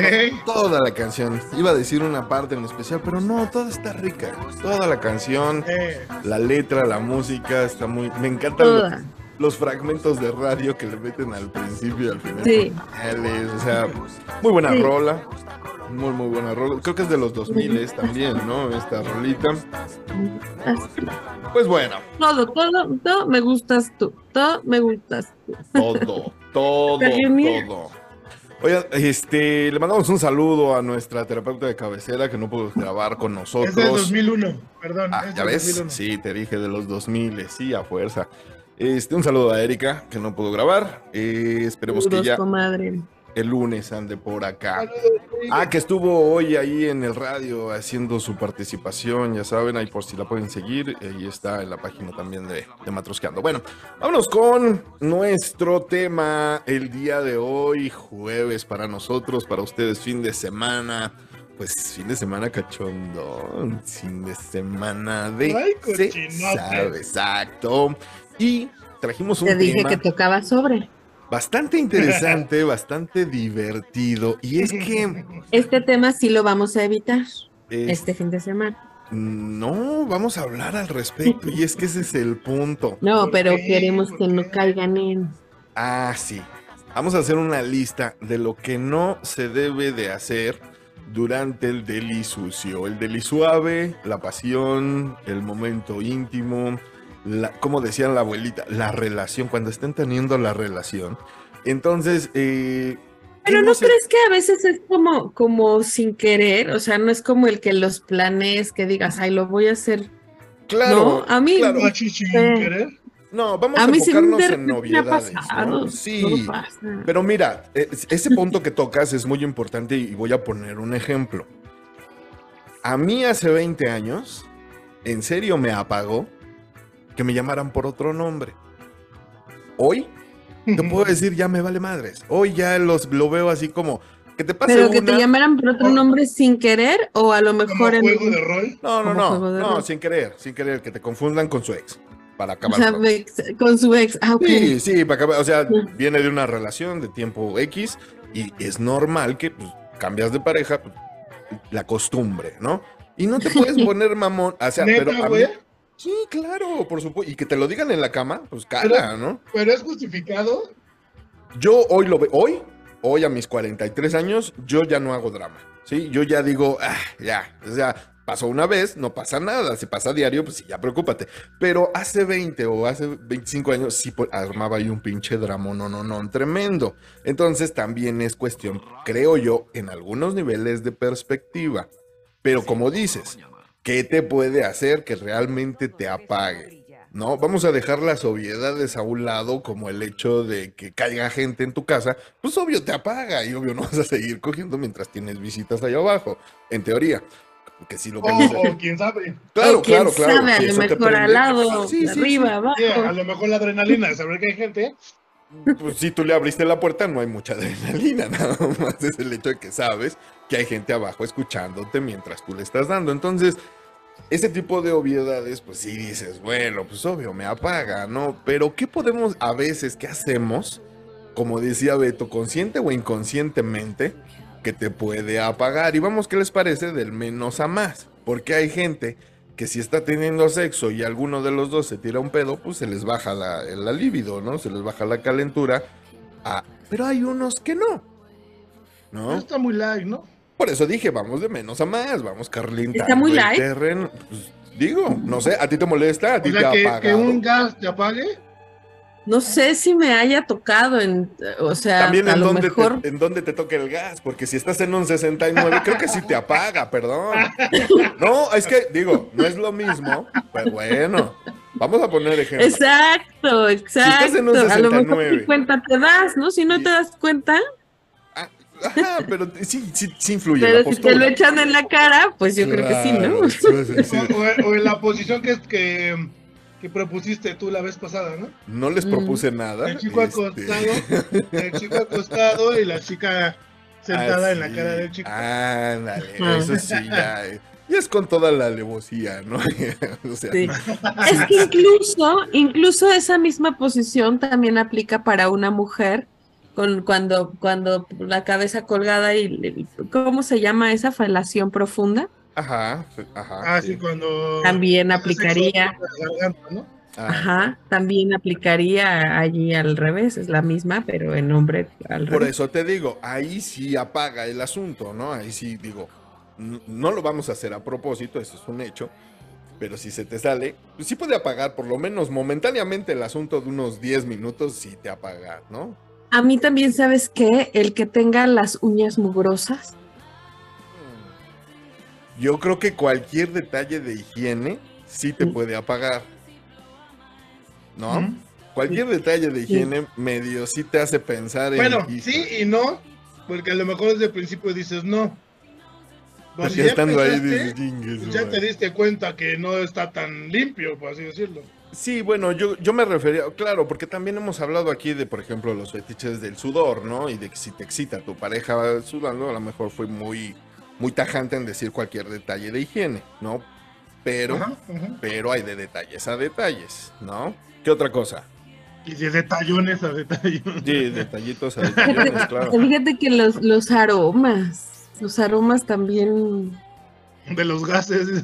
toda la canción. Iba a decir una parte en especial, pero no, toda está rica. Toda la canción, Eh, la letra, la música, está muy... Me encantan Toda. Los, fragmentos de radio que le meten al principio y al final. Sí. Finales, O sea, muy buena Sí. rola. Muy, muy buena rola. Creo que es de los 2000 también, ¿no? Esta rolita. Pues bueno, Todo, todo, todo me gustas tú. Todo me gustas tú. todo, todo, todo. Oigan, este, le mandamos un saludo a nuestra terapeuta de cabecera que no pudo grabar con es del nosotros. 2001, perdón. Ah, es ¿ya ves? 2001. Sí, te dije de los 2000, sí, a fuerza. Este, un saludo a Erika, que no pudo grabar. Eh, esperemos que ya comadre. el lunes ande por acá. Ah, que estuvo hoy ahí en el radio haciendo su participación, ya saben, ahí por si la pueden seguir, ahí está en la página también de, de Matrosqueando. Bueno, vámonos con nuestro tema el día de hoy, jueves para nosotros, para ustedes, fin de semana. Pues fin de semana cachondón, fin de semana de... Ay, se sabe, exacto. Y trajimos un Te dije tema que tocaba sobre. bastante interesante, <laughs> bastante divertido. Y es que... Este tema sí lo vamos a evitar es- este fin de semana. No, vamos a hablar al respecto y es que ese es el punto. No, ¿Por pero queremos ¿Por que no caigan en. Ah, sí. Vamos a hacer una lista de lo que no se debe de hacer durante el deli sucio. El deli suave, la pasión, el momento íntimo, la, como decía la abuelita, la relación, cuando estén teniendo la relación. Entonces, eh, ¿qué Pero ¿no crees que a veces es como, como sin querer? O sea, no es como el que los planees, que digas, ay, lo voy a hacer. Claro, No, a mí- claro. No, chichi, Sí. querer. No, vamos a, A mí enfocarnos en me novedades. ¿no? Sí, pasa. Pero mira, es- ese punto que tocas es muy importante y voy a poner un ejemplo. A mí hace 20 años, en serio me apagó que me llamaran por otro nombre. Hoy, te puedo <laughs> decir, ya me vale madres. Hoy ya los, lo veo así como, que te pase Pero que te llamaran por otro nombre sin querer o a lo mejor en... juego de rol. No, no, no, no, rol. sin querer, sin querer, que te confundan con su ex. Para O acabar sea, con su ex. Ah. Sí, sí, para acabar, o sea, Sí. viene de una relación de tiempo X y es normal que pues, cambias de pareja, pues, la costumbre, ¿no? Y no te puedes <laughs> poner mamón, o sea, pero a mí-. Sí, claro, por supuesto, y que te lo digan en la cama, pues cala, ¿no? Pero es justificado. Yo hoy lo veo, hoy, hoy a mis 43 años, yo ya no hago drama, ¿sí? Yo ya digo, ah, ya, o sea, pasó una vez, no pasa nada, si pasa diario, pues sí, ya preocúpate. Pero hace 20 o hace 25 años sí pues, armaba ahí un pinche drama, no, no, no, tremendo. Entonces también es cuestión, creo yo, en algunos niveles de perspectiva. Pero como dices, ¿qué te puede hacer que realmente te apague? No, vamos a dejar las obviedades a un lado, como el hecho de que caiga gente en tu casa, pues obvio te apaga y obvio no vas a seguir cogiendo mientras tienes visitas allá abajo, en teoría. Que si lo O, ves. o quién sabe. Claro, quién claro, claro. sabe, a lo mejor al lado, Sí, sí, sí. arriba, abajo. Sí, a lo mejor la adrenalina de saber que hay gente. Pues si tú le abriste la puerta, no hay mucha adrenalina, <laughs> nada más es el hecho de que sabes que hay gente abajo escuchándote mientras tú le estás dando. Entonces, ese tipo de obviedades, pues sí dices, bueno, pues obvio, me apaga, ¿no? Pero ¿qué podemos a veces, qué hacemos, como decía Beto, consciente o inconscientemente, que te puede apagar? Y vamos, ¿qué les parece del menos a más? Porque hay gente que si está teniendo sexo y alguno de los dos se tira un pedo, pues se les baja la, la libido, ¿no? Se les baja la calentura. Ah, pero hay unos que no. ¿No? Está muy light, ¿no? Por eso dije, vamos de menos a más, vamos Carlita. Está muy light. Pues, digo, no sé, ¿a ti te molesta? ¿A ti O sea, te que, apaga? que un gas te apague. No sé si me haya tocado en, o sea, También a en lo dónde, mejor. te, en dónde te toca el gas, porque si estás en un 69, creo que sí te apaga, perdón. No, es que, digo, no es lo mismo, pero bueno, vamos a poner ejemplo. Exacto, estás en un exacto. A lo mejor 69. ni cuenta te das, ¿no? Si no Y- te das cuenta, Ajá, pero sí, sí, sí influye pero la si te lo echan en la cara, pues yo creo que sí, ¿no? Sí, sí. O, en la posición que, que, que propusiste tú la vez pasada, ¿no? No les Mm. propuse nada. El chico este, acostado, <laughs> el chico acostado y la chica sentada en la cara del chico. Ándale, Ajá. eso sí, ya. eh. Y es con toda la alevosía, ¿no? <laughs> o sea, Sí. Es que incluso, incluso esa misma posición también aplica para una mujer con cuando, cuando la cabeza colgada y ¿cómo se llama esa falación profunda? ajá, ajá. Ah, sí, sí. cuando. También aplicaría. por la garganta, ¿no? Ah, Ajá, también aplicaría allí al revés, es la misma, pero en hombre al Por revés. eso te digo, ahí sí apaga el asunto, ¿no? Ahí sí digo, no lo vamos a hacer a propósito, eso es un hecho. Pero si se te sale, pues sí puede apagar, por lo menos momentáneamente el asunto de unos 10 minutos, sí te apaga, ¿no? A mí también, ¿sabes qué? El que tenga las uñas mugrosas. Yo creo que cualquier detalle de higiene sí te Mm. puede apagar. ¿no? Cualquier detalle de higiene medio sí te hace pensar en. Bueno, sí y no, porque a lo mejor desde el principio dices no. Pero Pues si ya estando ahí dices, "Chingue su pues ya te madre". diste cuenta que no está tan limpio, por así decirlo. Sí, bueno, yo, yo me refería, claro, porque también hemos hablado aquí de, por ejemplo, los fetiches del sudor, ¿no? Y de que si te excita tu pareja sudando, a lo mejor fue muy, muy tajante en decir cualquier detalle de higiene, ¿no? Pero, Ajá, ajá. pero hay de detalles a detalles, ¿no? ¿Qué otra cosa? Y de detallones a detallones. Sí, detallitos a detallones, <laughs> claro. Fíjate que los, los aromas, los aromas también. De los gases. <laughs>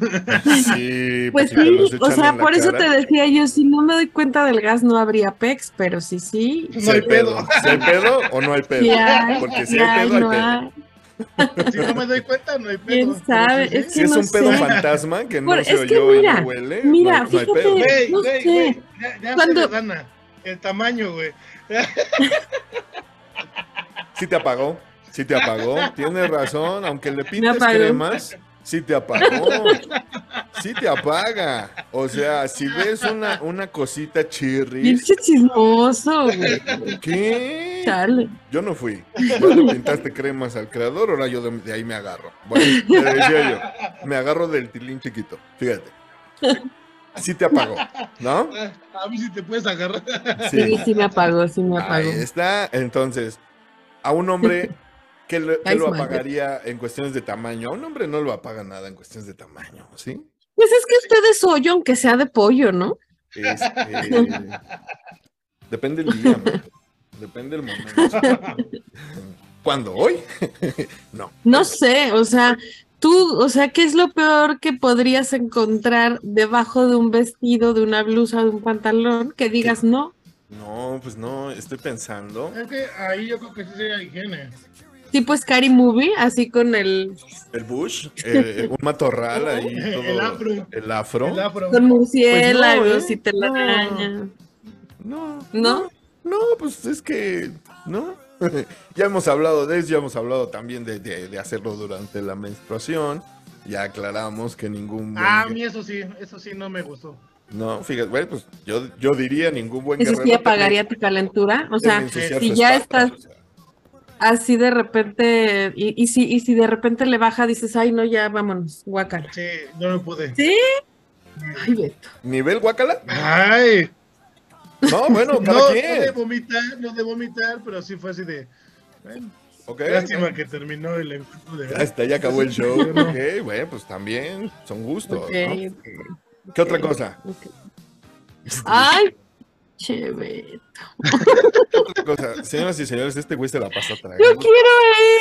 Sí, Pues si sí, o sea, por eso cara. te decía yo, si no me doy cuenta del gas no habría pex, pero sí, sí. Si No hay pedo. ¿Si hay pedo o no hay pedo? Sí hay, Porque si sí hay pedo, hay no pedo. hay. si no me doy cuenta, no hay pedo. ¿Quién sabe? Es sí. Si que es no un pedo sé. fantasma que no Por- se es que oyó y mira, no huele, mira, no hay, no hay fíjate. pedo. No sé. ya, ya Cuando- se le gana. El tamaño, güey. Sí te apagó, sí te apagó. Tienes razón, aunque le pintes apagó. cremas, sí te apagó. Sí te apaga. O sea, si ves una, una cosita chirris, Pinche chismoso, güey. ¿qué? Chale. Yo no fui. Ya le pintaste cremas al creador, ahora yo de, de ahí me agarro. Bueno, te decía yo, me agarro del tilín chiquito. Fíjate. Sí te apagó, ¿no? A mí sí te puedes agarrar. Sí, sí me apagó, sí me Ahí apagó. está. Entonces, a un hombre que, lo- que apagaría en cuestiones de tamaño. A un hombre no lo apaga nada en cuestiones de tamaño, ¿sí? Pues es que usted es hoyo, aunque sea de pollo, ¿no? Este, <laughs> depende del día, man. depende del momento. ¿Cuándo? ¿Hoy? <laughs> no. No sé, o sea, tú, o sea, ¿qué es lo peor que podrías encontrar debajo de un vestido, de una blusa, de un pantalón? Que digas no. No, pues no, estoy pensando. Es que ahí yo creo que sí sería higiene. Tipo Scary Movie, así con el El bush, eh, un matorral ahí, <laughs> todo. El afro. El afro. El afro. con murciélagos Pues no, ¿eh? y te la No. araña. No, ¿No? No, pues es que, ¿no? <laughs> ya hemos hablado de eso, ya hemos hablado también de, de- de hacerlo durante la menstruación. Ya aclaramos que ningún buen Ah, a mí eso sí, eso sí no me gustó. No, fíjate, bueno, pues yo, yo diría ningún buen Eso sí apagaría tu calentura. O sea, si ya espalda, estás o sea. Así de repente, y, y si, y si de repente le baja, dices, ay, no, ya vámonos, guacala. Sí, no me pude. ¿Sí? Ay, Beto. ¿Nivel guacala? Ay, No, bueno, cada no, no quien. de vomitar, no de vomitar, pero sí fue así de. bueno, Ok. lástima que terminó el encuentro de. Ya está, ya acabó el show. Yo no. Ok, bueno, pues también son gustos. Ok, ¿no? ok, ¿Qué otra cosa? <laughs> Ay, che, Beto. ¿Qué otra cosa? Señoras y señores, este güey se la pasa Yo tragando. quiero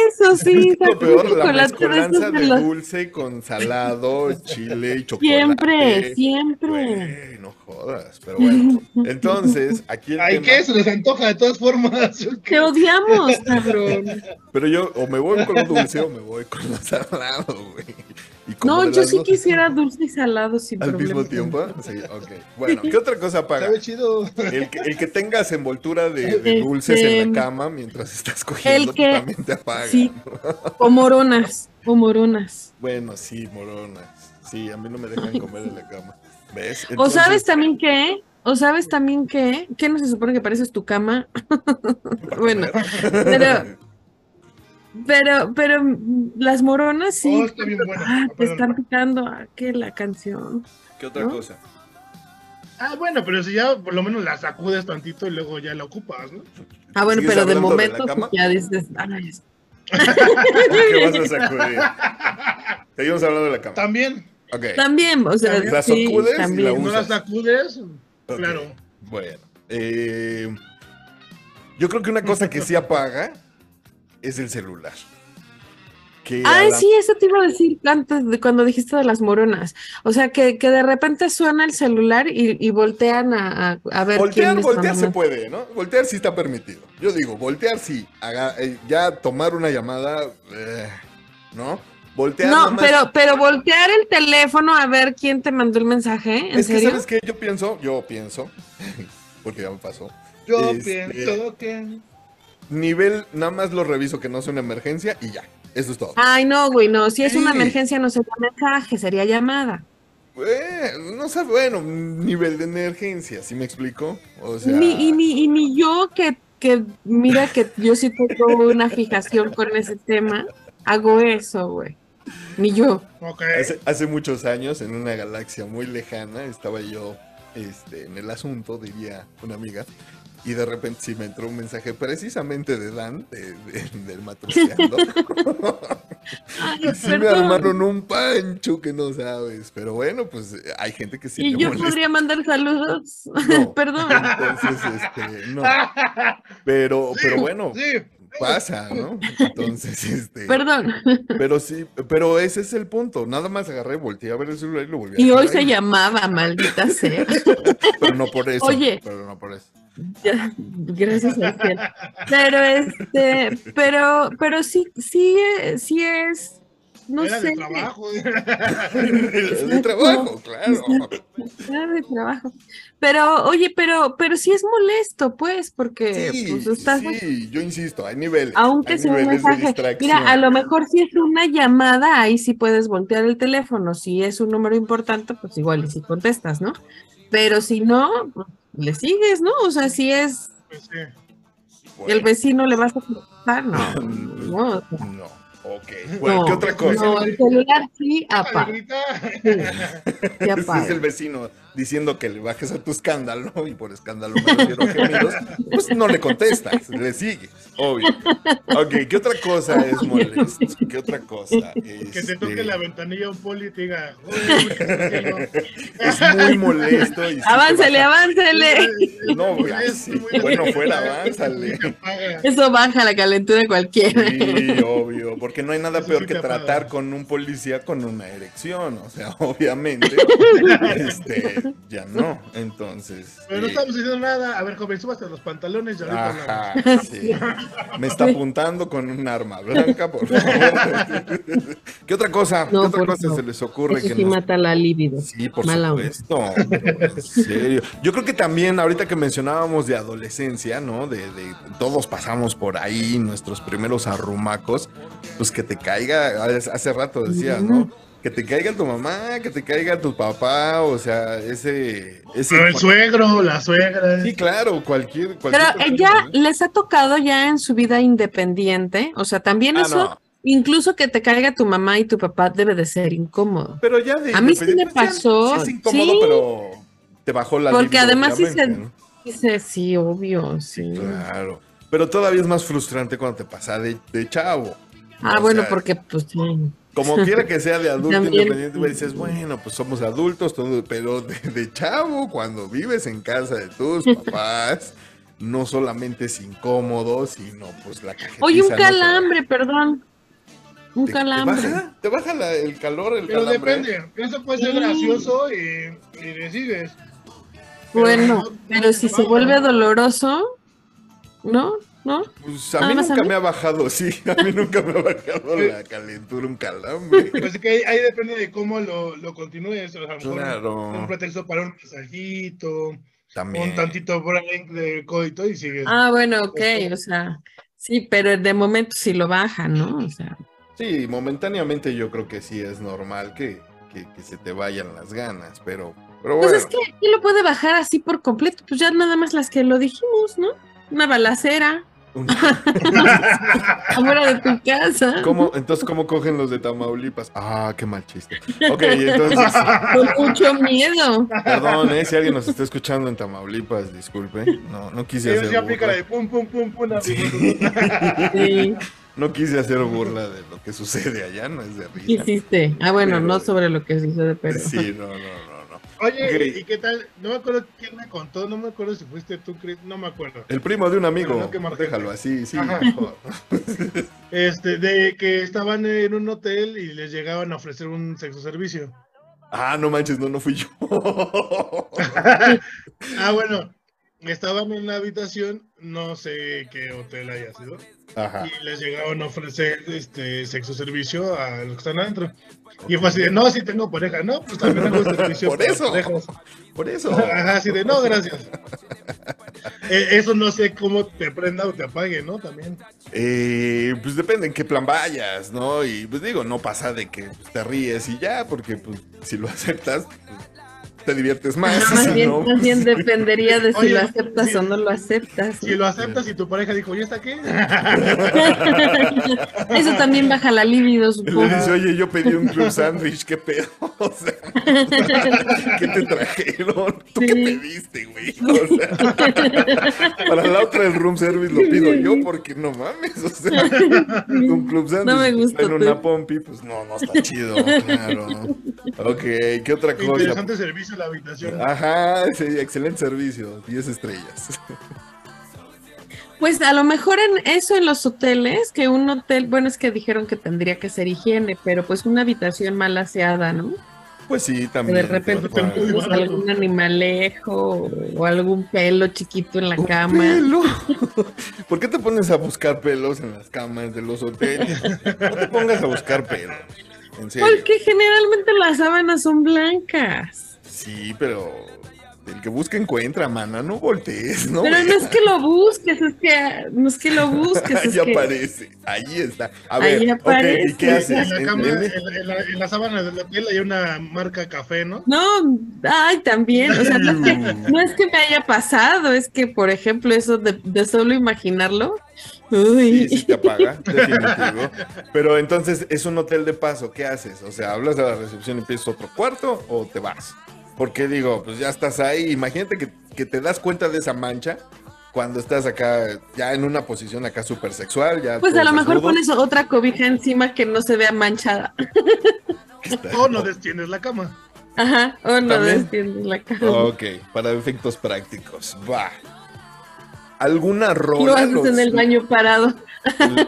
eso, sí. Lo peor, la mezcolanza de de los- dulce con salado, chile y chocolate. Siempre, siempre. Güey, no jodas, pero bueno. Entonces, aquí el Ay, tema- ¿qué? Se les antoja de todas formas. Te odiamos, cabrón. Pero yo o me voy con lo dulce o me voy con lo salado, güey. No, yo sí quisiera <laughs> dulce y salado sin ¿Al problema. mismo tiempo? Sí, ok. Bueno, ¿qué otra cosa paga? Sabe chido. El que, el que tengas envoltura de, de Este, dulces en la cama mientras estás cogiendo el que- también te apaga. sí. ¿no? O moronas, o moronas. Bueno, sí, moronas. Sí, a mí no me dejan comer en la cama. ¿Ves? <laughs> O sabes también qué, o sabes también qué, ¿qué no se supone que pareces tu cama? <laughs> bueno, pero, pero, pero las moronas sí. Oh, está bien bueno. Ah, Ah, te están picando, ah, que la canción. ¿Qué otra ¿no? cosa? Ah, bueno, pero si ya por lo menos la sacudes tantito y luego ya la ocupas, ¿no? Ah, bueno, ¿Sigues pero de momento ya dices, ay, es- <laughs> ¿Qué vas a sacudir? Seguimos hablando de la cama. También, Ok. También, o sea, La sí, sacudes y la también. no la sacudes, claro. Bueno. eh, yo creo que una cosa que sí apaga es el celular. Que Ay, la- sí, eso te iba a decir antes de cuando dijiste de las moronas. O sea, que, que de repente suena el celular y, y voltean a, a- a ver Voltear, quién voltear se puede, ¿no? Voltear sí está permitido. Yo digo, voltear sí. Haga- eh, ya tomar una llamada, eh, ¿no? Voltear No, nada más- pero, pero voltear el teléfono a ver quién te mandó el mensaje, ¿en Es que? ¿sabes qué? Yo pienso, yo pienso, <laughs> porque ya me pasó. Yo Este- pienso que. Nivel, nada más lo reviso que no sea una emergencia y ya. Eso es todo. Ay, no, güey, no. Si es una emergencia, no sería mensaje, sería llamada. Eh, no sé, bueno, nivel de emergencia, ¿sí me explico? O sea, Ni, y, ni, y ni yo que, que, mira que yo sí tengo una fijación con ese tema, hago eso, güey. Ni yo. Ok. hace, hace muchos años, en una galaxia muy lejana, estaba yo este, en el asunto, diría una amiga, y de repente sí me entró un mensaje precisamente de Dan, de- de- del matriciando. <laughs> Ay, y sí me armaron un pancho que no sabes, pero bueno, pues hay gente que sí Y yo molesta. podría mandar saludos. No. <laughs> Perdón. Entonces, este, no. Pero, pero bueno, Sí, pasa, ¿no? Entonces, este. Perdón. Pero sí, pero ese es el punto. Nada más agarré, volteé a ver el celular y lo volví a Y hoy se llamaba, maldita sea. <laughs> Pero no por eso. Oye. Pero no por eso. Ya, Gracias al cielo. Pero este, pero, pero sí, sí, sí es, no era sé. <laughs> de trabajo. de trabajo, claro. Era de trabajo. Pero, oye, pero, pero sí es molesto, pues, porque Sí, pues estás, sí, yo insisto, hay niveles. aunque hay sea un mensaje. Mira, a lo mejor si es una llamada, ahí sí puedes voltear el teléfono. Si es un número importante, pues igual y si contestas, ¿no? Pero si no, pues, le sigues, ¿no? O sea, si es Pues sí. Bueno, el vecino le vas a contestar, no, <laughs> no, o sea, No, ok. Bueno, no, ¿qué otra cosa? No, el celular sí apaga. Sí, sí <laughs> es el vecino diciendo que le bajes a tu escándalo, <laughs> y por escándalo me refiero a gemidos, pues no le contestas, le sigues, obvio. Ok, ¿qué otra cosa es molesto? ¿Qué otra cosa? Que te toque Este, la ventanilla un poli y te diga, "Oye, ¿por qué Es muy molesto. y sí Aváncele, aváncele. No, güey, sí, bueno, fuera, avánzale. Eso baja la calentura cualquiera. Sí, obvio, porque no hay nada Eso peor sí que tratar con un policía con una erección, o sea, obviamente, <laughs> este, ya no, entonces. Pero no eh, estamos diciendo nada. A ver, joven, súbase los pantalones y ahorita. Ajá, sí. Me está apuntando con un arma blanca, por <laughs> favor. ¿Qué otra cosa? No, ¿Qué otra cosa se les ocurre Eso que sí nos mata la libido. Sí, por Mala supuesto. En serio. Yo creo que también ahorita que mencionábamos de adolescencia, ¿no? De, de- todos pasamos por ahí, nuestros primeros arrumacos, pues que te caiga, hace rato decía, ¿no? Que te caiga tu mamá, que te caiga tu papá, o sea, ese... ese Pero el suegro, la suegra. sí, claro, cualquier... Pero cualquier ella persona, ¿no? les ha tocado ya en su vida independiente. O sea, también Ah, eso, no. incluso que te caiga tu mamá y tu papá, debe de ser incómodo. Pero ya de... A mí sí me pasó, sí es incómodo, sí. pero te bajó la Porque además sí se- ¿no? Dice, sí, obvio, sí. Claro. Pero todavía es más frustrante cuando te pasa de, de chavo. Ah, O bueno, sea, porque pues sí. Como quiera que sea de adulto También. independiente, dices, bueno, pues somos adultos, todo, pero de, de chavo, cuando vives en casa de tus <laughs> papás, no solamente es incómodo, sino pues la cajetiza. Oye, un no te- calambre, perdón. Un ¿Te, te calambre. baja? ¿Te baja la- el calor, el Pero calambre? depende. Eso puede ser gracioso y, y le sigues. Pero Bueno, no- pero si se vuelve doloroso, ¿no? ¿No? Pues a mí a nunca mí. me ha bajado, sí, a mí nunca me ha bajado la calentura, un calambre. <laughs> Pues es que ahí, ahí depende de cómo lo, lo continúes. O sea, a lo mejor Claro. un pretexto para un masajito, También. un tantito break de coito y sigues. Ah, bueno, ok, o sea, sí, pero de momento sí lo baja, ¿no? O sea, Sí, momentáneamente yo creo que sí es normal que, que- que se te vayan las ganas, pero, pero pues bueno. es que ¿quién lo puede bajar así por completo? Pues ya nada más las que lo dijimos, ¿no? Una balacera afuera <laughs> de tu casa, ¿Cómo, entonces, ¿cómo cogen los de Tamaulipas? Ah, qué mal chiste. Ok, entonces, <laughs> con mucho miedo. perdón, ¿eh? si alguien nos está escuchando en Tamaulipas, disculpe. No, no quise Ellos hacer ya burla. de pum, pum, pum, pum. Sí. Sí. no quise hacer burla de lo que sucede allá, no es de ¿Qué risa. hiciste? Ah, bueno, Pero- no sobre lo que sucede, pero. Sí, no, no, no. Oye. ¿y qué tal? No me acuerdo quién me contó, no me acuerdo si fuiste tú, Chris, no me acuerdo. El primo de un amigo, no déjalo así, sí, mejor. <laughs> Este, de que estaban en un hotel y les llegaban a ofrecer un sexo servicio. Ah, no manches, no, no fui yo. <laughs> Ah, bueno, estaban en la habitación, no sé qué hotel haya sido, Ajá. y les llegaban a ofrecer este sexo servicio a los que están adentro. Y fue así de, no, si tengo pareja, no, pues también hago <laughs> servicio Por eso. parejas. Por eso. Ajá, así de, no, gracias. <laughs> Eh, Eso no sé cómo te prenda o te apague, ¿no? También. Eh, pues depende en qué plan vayas, ¿no? Y pues digo, no pasa de que pues, te ríes y ya, porque pues si lo <laughs> aceptas, pues, te diviertes más. Más si bien, no, más bien dependería de si Oye, lo aceptas o no lo aceptas. Si lo aceptas y tu pareja dijo, ¿y esta qué? <laughs> Eso también baja la libido, le supongo. dice, oye, yo pedí un club sandwich, ¿qué pedo? <laughs> O sea, ¿qué te trajeron? ¿Tú qué Sí. pediste, güey? O sea, para la otra del room service lo pido yo porque no mames, o sea, un club sandwich No me que gusta traen tú. una pompi, pues no, no está chido, claro. Ok, ¿qué otra cosa? Interesante servicio en la habitación. Ajá, sí, excelente servicio, 10 estrellas. Pues a lo mejor en eso en los hoteles, que un hotel, bueno, es que dijeron que tendría que ser higiene, pero pues una habitación mal aseada, ¿no? Pues sí, Que también. de repente te va- te encuentras algún animalejo o algún pelo chiquito en la Un cama. pelo. <laughs> ¿Por qué te pones a buscar pelos en las camas de los hoteles? No te pongas a buscar pelos. En <laughs> serio. Porque generalmente las sábanas son blancas. Sí, pero el que busca encuentra, mana, no voltees, ¿no? Pero no es que lo busques, es que no es que lo busques, <laughs> Ahí que aparece, ahí está. A Ahí ver, ok, ¿y aparece. qué haces? En la cama, En- en, en- en la, en la sábana del hotel hay una marca café, ¿no? No, ay, también, o sea, no es, que, no es que me haya pasado, es que, por ejemplo, eso de, de solo imaginarlo, uy, Sí, sí te apaga, definitivo. Pero entonces es un hotel de paso, ¿qué haces? O sea, ¿hablas a la recepción y empiezas otro cuarto o te vas? Porque digo, pues ya estás ahí, imagínate que, que te das cuenta de esa mancha cuando estás acá ya en una posición acá súper sexual, ya pues a lo mejor desnudos, pones otra cobija encima que no se vea manchada. O no destiendes la cama. Ajá, o no ¿También? destiendes la cama. Ok, para efectos prácticos, va. ¿Alguna rola? Lo haces los- en el baño parado.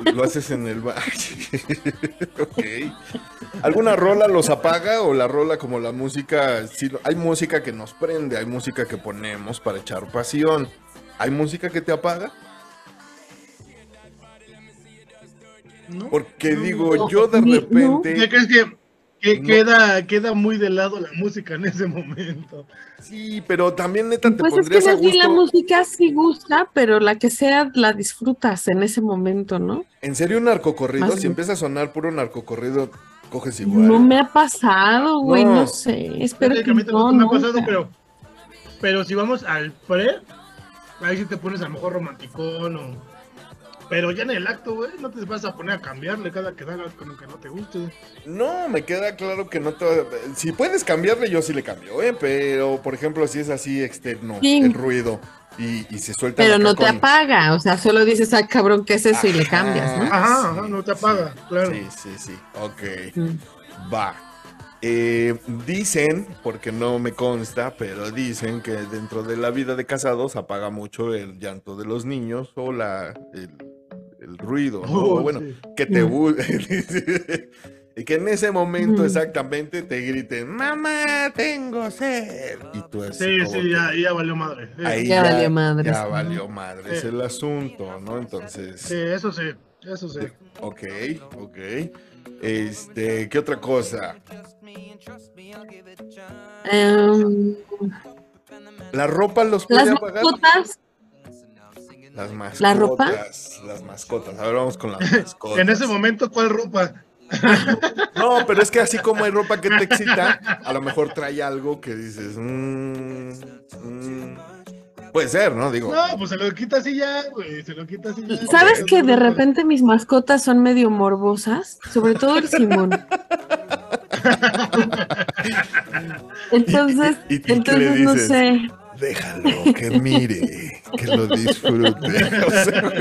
Lo, lo haces en el baño. <laughs> ok. ¿Alguna rola los apaga o la rola como la música? Sí, hay música que nos prende, hay música que ponemos para echar pasión. ¿Hay música que te apaga? ¿no? Porque No, digo, no, yo de repente... ¿Qué crees que, que No. queda, queda muy de lado la música en ese momento? Sí, pero también neta te Pues es que a bien la gusto. música sí gusta, pero la que sea la disfrutas en ese momento, ¿no? En serio, un narcocorrido, Más si bien. empieza a sonar puro narcocorrido, coges igual. No me ha pasado, güey, No. no, sé. Espero que tampoco no, me ha pasado, pero, pero si vamos al pre, ahí sí te pones a lo mejor romanticón o... Pero ya en el acto, güey, no te vas a poner a cambiarle cada que hagas con lo que no te guste. No, me queda claro que no te... Si puedes cambiarle, yo sí le cambio, ¿eh? Pero, por ejemplo, si es así externo, Sí. el ruido, y, y se suelta... Pero no te apaga, o sea, solo dices, ah, cabrón, ¿qué es eso? Y le cambias, ¿no? Ajá, sí, ajá, no te apaga, claro. Sí, sí, sí. Ok, Mm. va. Eh, dicen, porque no me consta, pero dicen que dentro de la vida de casados apaga mucho el llanto de los niños o la, el, el ruido, ¿no? Oh, bueno, sí. que te Mm. <laughs> y que en ese momento Mm. exactamente te griten, mamá, tengo sed. Y tú así Sí, sí, ya, ya valió madre. Sí, ahí Ya valió madres. Ya valió madre, es Sí. el asunto, ¿no? Entonces... sí, eso sí, eso sí. Ok, ok. Este, ¿qué otra cosa? Em, ¿La ropa los puede las apagar? mascotas, Las mascotas. ¿La ropa? Las mascotas. A ver, vamos con las mascotas. En ese momento, ¿cuál ropa? No, pero es que así como hay ropa que te excita, a lo mejor trae algo que dices. "Mm, mm". Puede ser, ¿no? Digo. No, pues se lo quita así ya, güey, se lo quita así ya. ¿Sabes que de repente mis mascotas son medio morbosas? Sobre todo el Simón. Entonces, <laughs> ¿Y- y- y qué le entonces no sé. Déjalo, que mire, que lo disfrute. <laughs> O sea.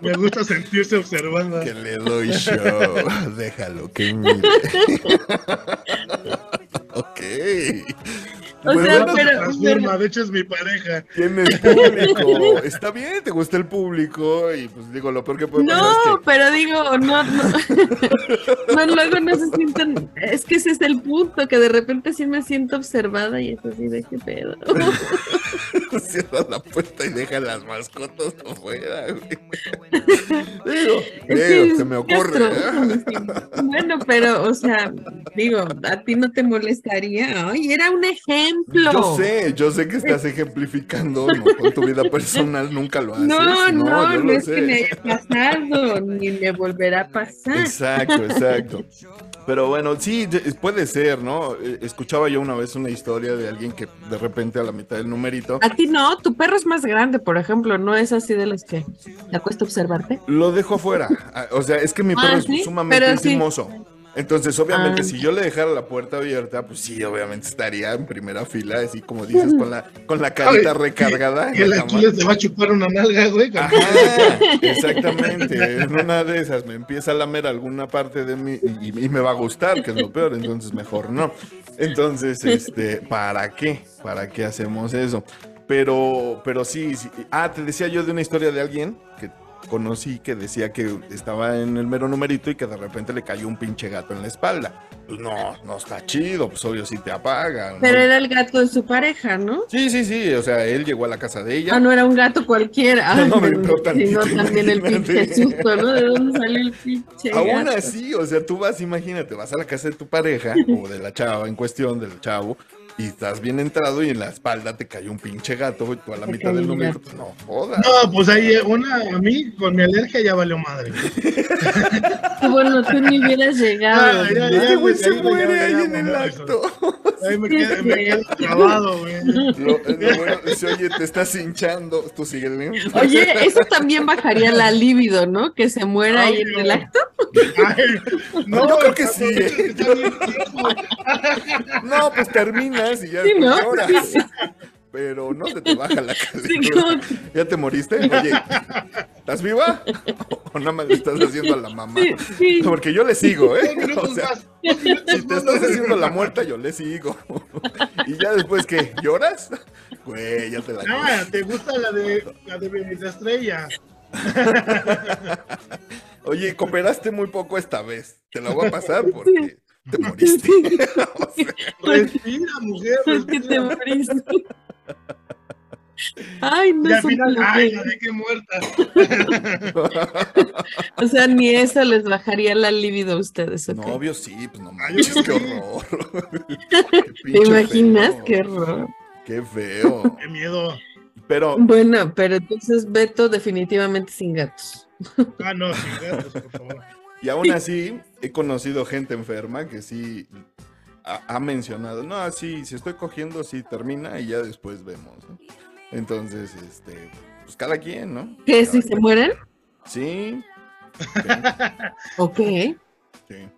Me gusta sentirse observada. Que le doy show. Déjalo que mire. <laughs> ok. O sea, bueno, Se pero- transforma, de hecho es mi pareja. tienes público. <laughs> Está bien, te gusta el público. Y pues digo, lo peor que puede pasar No, es pero digo, no, no, <laughs> no, luego no se sienten, es que ese es el punto, que de repente sí me siento observada y es así de qué pedo. <laughs> cierra la puerta y deja las mascotas afuera. güey. Digo, se me ocurre. ¿eh? <laughs> Bueno, pero, o sea, digo, a ti no te molestaría. Ay, era un ejemplo. Yo sé, yo sé que estás <laughs> ejemplificando, no, con tu vida personal nunca lo haces. No, no, no, es sé. que me haya pasado, ni me volverá a pasar. Exacto, exacto. <laughs> Pero bueno, sí, de- puede ser, ¿no? Eh, Escuchaba yo una vez una historia de alguien que de repente a la mitad del numerito A ti no, tu perro es más grande, por ejemplo, no es así de los que te cuesta observarte. lo dejo afuera. Ah, O sea, es que mi perro Ah, es ¿sí? sumamente Pero sí. Entonces, obviamente, Ah. si yo le dejara la puerta abierta, pues sí, obviamente estaría en primera fila, así como dices, con la, con la carita Ay, recargada. Y el. Aquiles te va a chupar una nalga, güey. Ajá, <laughs> exactamente. En una de esas me empieza a lamer alguna parte de mí y, y me va a gustar, que es lo peor, entonces mejor no. Entonces, este, ¿para qué? ¿Para qué hacemos eso? Pero, pero sí, sí. Ah, te decía yo de una historia de alguien que conocí que decía que estaba en el mero numerito y que de repente le cayó un pinche gato en la espalda. Pues no, no está chido, pues obvio si te apaga. ¿no? Pero era el gato de su pareja, ¿no? Sí, sí, sí, o sea, él llegó a la casa de ella. Ah, no era un gato cualquiera. No, pero entró sino también el <laughs> pinche susto, ¿no? ¿De dónde salió el pinche Aún gato? así, o sea, tú vas, imagínate, vas a la casa de tu pareja o de la chava en cuestión, del chavo, y estás bien entrado y en la espalda te cayó un pinche gato, y tú a la mitad del pues no jodas. No, pues ahí una, a mí con mi alergia ya valió madre. Bueno, tú ni hubieras llegado. Ah, ya, ¿no? Ese güey güey, se muere ahí en el acto. Ahí me quedo, me quedo trabado, güey. Lo, lo bueno oye, te estás hinchando, tú síguele. Oye, eso también bajaría la libido, ¿no? Que se muera ahí en el acto. Ay, no, Yo creo que sí, eh. No, pues y ya Sí, después ¿no? lloras. Pero no se te baja la <laughs> calentura. ¿Ya te moriste? Oye, ¿estás viva? ¿O nada más le estás haciendo a la mamá? sí, sí. Porque yo le sigo, ¿eh? O sea, minutos <laughs> si te estás haciendo la muerta, yo le sigo. <laughs> Y ya después, ¿qué? ¿Lloras? Güey, ya te la Ah, ¿te gusta la de la de de Estrella? Oye, cooperaste muy poco esta vez. Te la voy a pasar porque te moriste. <laughs> O sea, Respira, mujer, <laughs> ¿Por qué te respira. moriste? Ay, no Y al es un final, ay, la de que muerta. <laughs> O sea, ni eso les bajaría la libido a ustedes, ¿ok? No, obvio sí, pues no manches, qué horror. ¿Te imaginas? feo. Qué horror. Qué feo. Qué miedo. Pero Bueno, pero entonces Beto definitivamente sin gatos. Ah, no, sin gatos, por favor. Y aún así, he conocido gente enferma que sí ha, ha mencionado, no, sí, si estoy cogiendo, sí termina y ya después vemos. ¿no? Entonces, este, pues cada quien, ¿no? ¿Qué? ¿Si se mueren? Sí, Ok. sí.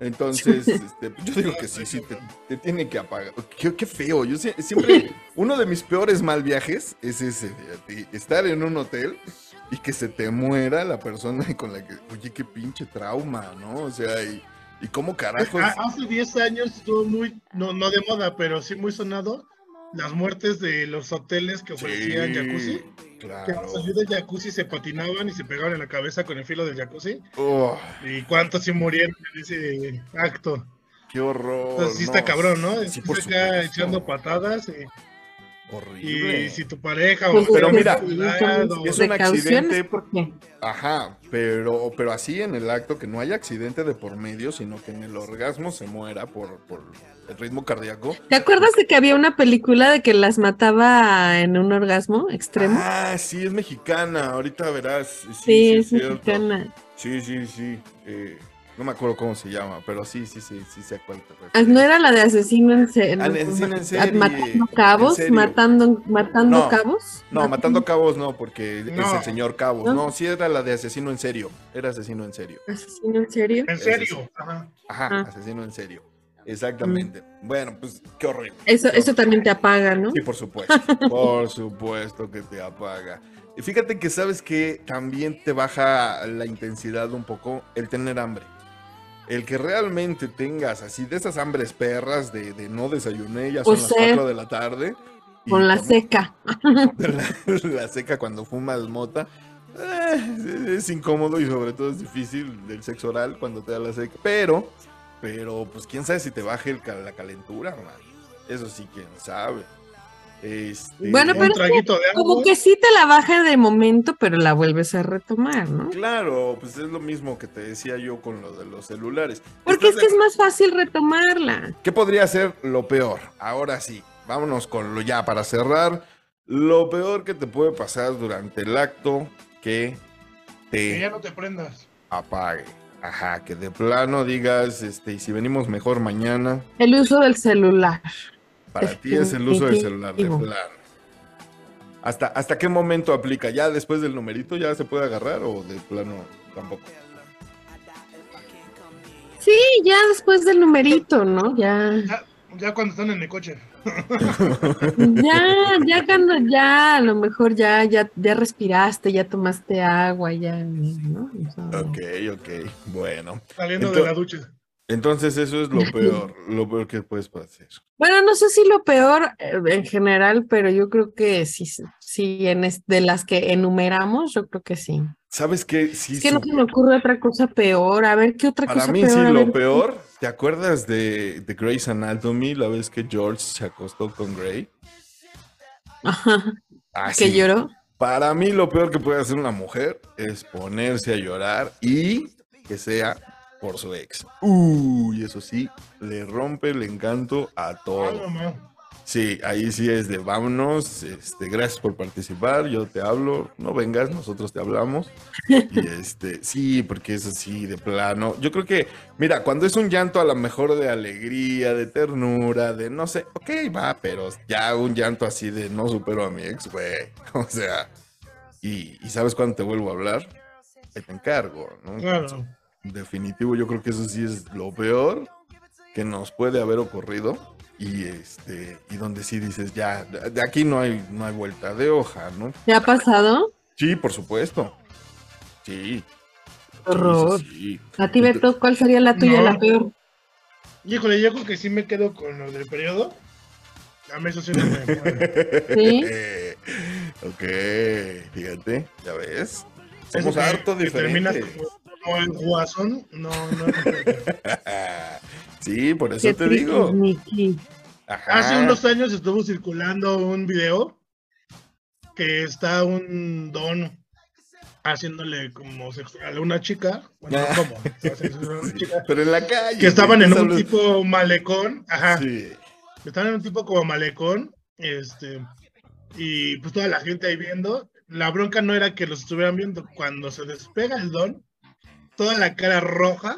Entonces, este, yo digo que sí, sí, te, te tiene que apagar. Qué, qué feo. Yo sie- siempre, uno de mis peores mal viajes es ese, estar en un hotel y que se te muera la persona <laughs> con la que, oye, qué pinche trauma, ¿no? O sea, y, y cómo carajos. Ah, Hace 10 años estuvo muy, no, no de moda, pero sí muy sonado, las muertes de los hoteles que ofrecían Sí, jacuzzi. Que Claro. al salir del jacuzzi se patinaban y se pegaban en la cabeza con el filo del jacuzzi. Oh, ¿Y cuántos sí murieron en ese acto? qué horror. Entonces sí no, está cabrón, ¿no? Sí, acá supuesto. echando patadas y, Horrible. y si tu pareja Pues, o Pero tu mira, lado, es un accidente. ¿por qué? Ajá, pero, pero así en el acto que no haya accidente de por medio, sino que en el orgasmo se muera por, por el ritmo cardíaco. ¿Te acuerdas de que había una película de que las mataba en un orgasmo extremo? Ah, sí, es mexicana, ahorita verás. Sí, es mexicana. Sí, sí, sí. eh, no me acuerdo cómo se llama, pero sí, sí, sí, sí sé a cuál te Ah, refieres. ¿No era la de asesino en, se- de asesino en serie, Matando cabos, en matando, matando No, cabos. No, matando cabos no, porque es el señor Cabos. ¿No? No, sí era la de asesino en serio. Era asesino en serio. ¿Asesino en serio? en serio. Ajá. Ajá, Ah. asesino en serio. Exactamente. Bueno, pues qué horrible. Eso, Qué eso también te apaga, ¿no? Sí, por supuesto. <laughs> Por supuesto que te apaga. Y fíjate que sabes que también te baja la intensidad un poco el tener hambre. El que realmente tengas así de esas hambres perras de, de no desayuné, ya son Pues las sí. 4 de la tarde. Con la seca. la, <laughs> la seca cuando fumas mota. eh, es incómodo y sobre todo es difícil del sexo oral cuando te da la seca. Pero, pero, pues quién sabe si te baje el la calentura, man. Eso sí, quién sabe. Este, Bueno, Un pero es que traguito de agua. Como que sí te la baja de momento, pero la vuelves a retomar, ¿no? Claro, pues es lo mismo que te decía yo con lo de los celulares. Porque es ¿Estás que es más fácil retomarla. ¿Qué podría ser lo peor? Ahora sí, vámonos con lo ya para cerrar. Lo peor que te puede pasar durante el acto que Que ya te no te prendas. apague. Ajá, que de plano digas, este, y si venimos mejor mañana, El uso del celular. Para ti es el uso del celular, de plano. ¿Hasta, ¿Hasta qué momento aplica? ¿Ya después del numerito ya se puede agarrar o de plano tampoco? Sí, ya después del numerito, ¿no? Ya, Ya, ya cuando están en el coche. <laughs> ya, ya cuando ya, a lo mejor ya, ya, ya respiraste, ya tomaste agua, ya, ¿no? O sea, Ok, ok, bueno. Saliendo de la ducha. Entonces eso es lo peor, <laughs> lo peor que puedes hacer. Bueno, no sé si lo peor eh, en general, pero yo creo que sí, sí, en es- de las que enumeramos, yo creo que sí. ¿Sabes qué? Sí, Es que no se me ocurre otra cosa peor. A ver, ¿qué otra Para cosa mí peor? sí, A lo ver. peor. ¿Te acuerdas de, de Grey's Anatomy, la vez que George se acostó con Grey? Ajá, Ah, que sí. lloró. Para mí lo peor que puede hacer una mujer es ponerse a llorar y que sea por su ex. Uy, eso sí, le rompe el encanto a Ah, todo. mamá. Sí, ahí sí es de vámonos, este, gracias por participar, yo te hablo, no vengas, nosotros te hablamos. Y <laughs> este, sí, porque eso sí, de plano. Yo creo que, mira, cuando es un llanto a lo mejor de alegría, de ternura, de no sé, ok, va, pero ya un llanto así de no supero a mi ex, güey. <laughs> O sea, y, y ¿sabes cuándo te vuelvo a hablar? Te encargo, ¿no? Claro. Definitivo yo creo que eso sí es lo peor que nos puede haber ocurrido y este y donde sí dices ya de aquí no hay no hay vuelta de hoja no ¿Te ha pasado? sí por supuesto sí Horror. sí. A ti, Beto, ¿cuál sería la tuya, No. la peor? Híjole, yo creo que sí me quedo con lo del periodo. A mí eso sí no me mueve. <laughs> Sí. <laughs> ok fíjate ya ves somos harto terminas diferentes como, como el guasón. No, no. no. <laughs> sí por eso Qué te digo. Ajá. Hace unos años estuvo circulando un video que está un don haciéndole como sexual a una chica. Bueno, Ah. ¿cómo? <laughs> Sí, pero en la calle Que estaban en un tipo malecón. Ajá. sí Estaban en un tipo como malecón. Este. Y pues toda la gente ahí viendo. La bronca no era que los estuvieran viendo. Cuando se despega el don, toda la cara roja.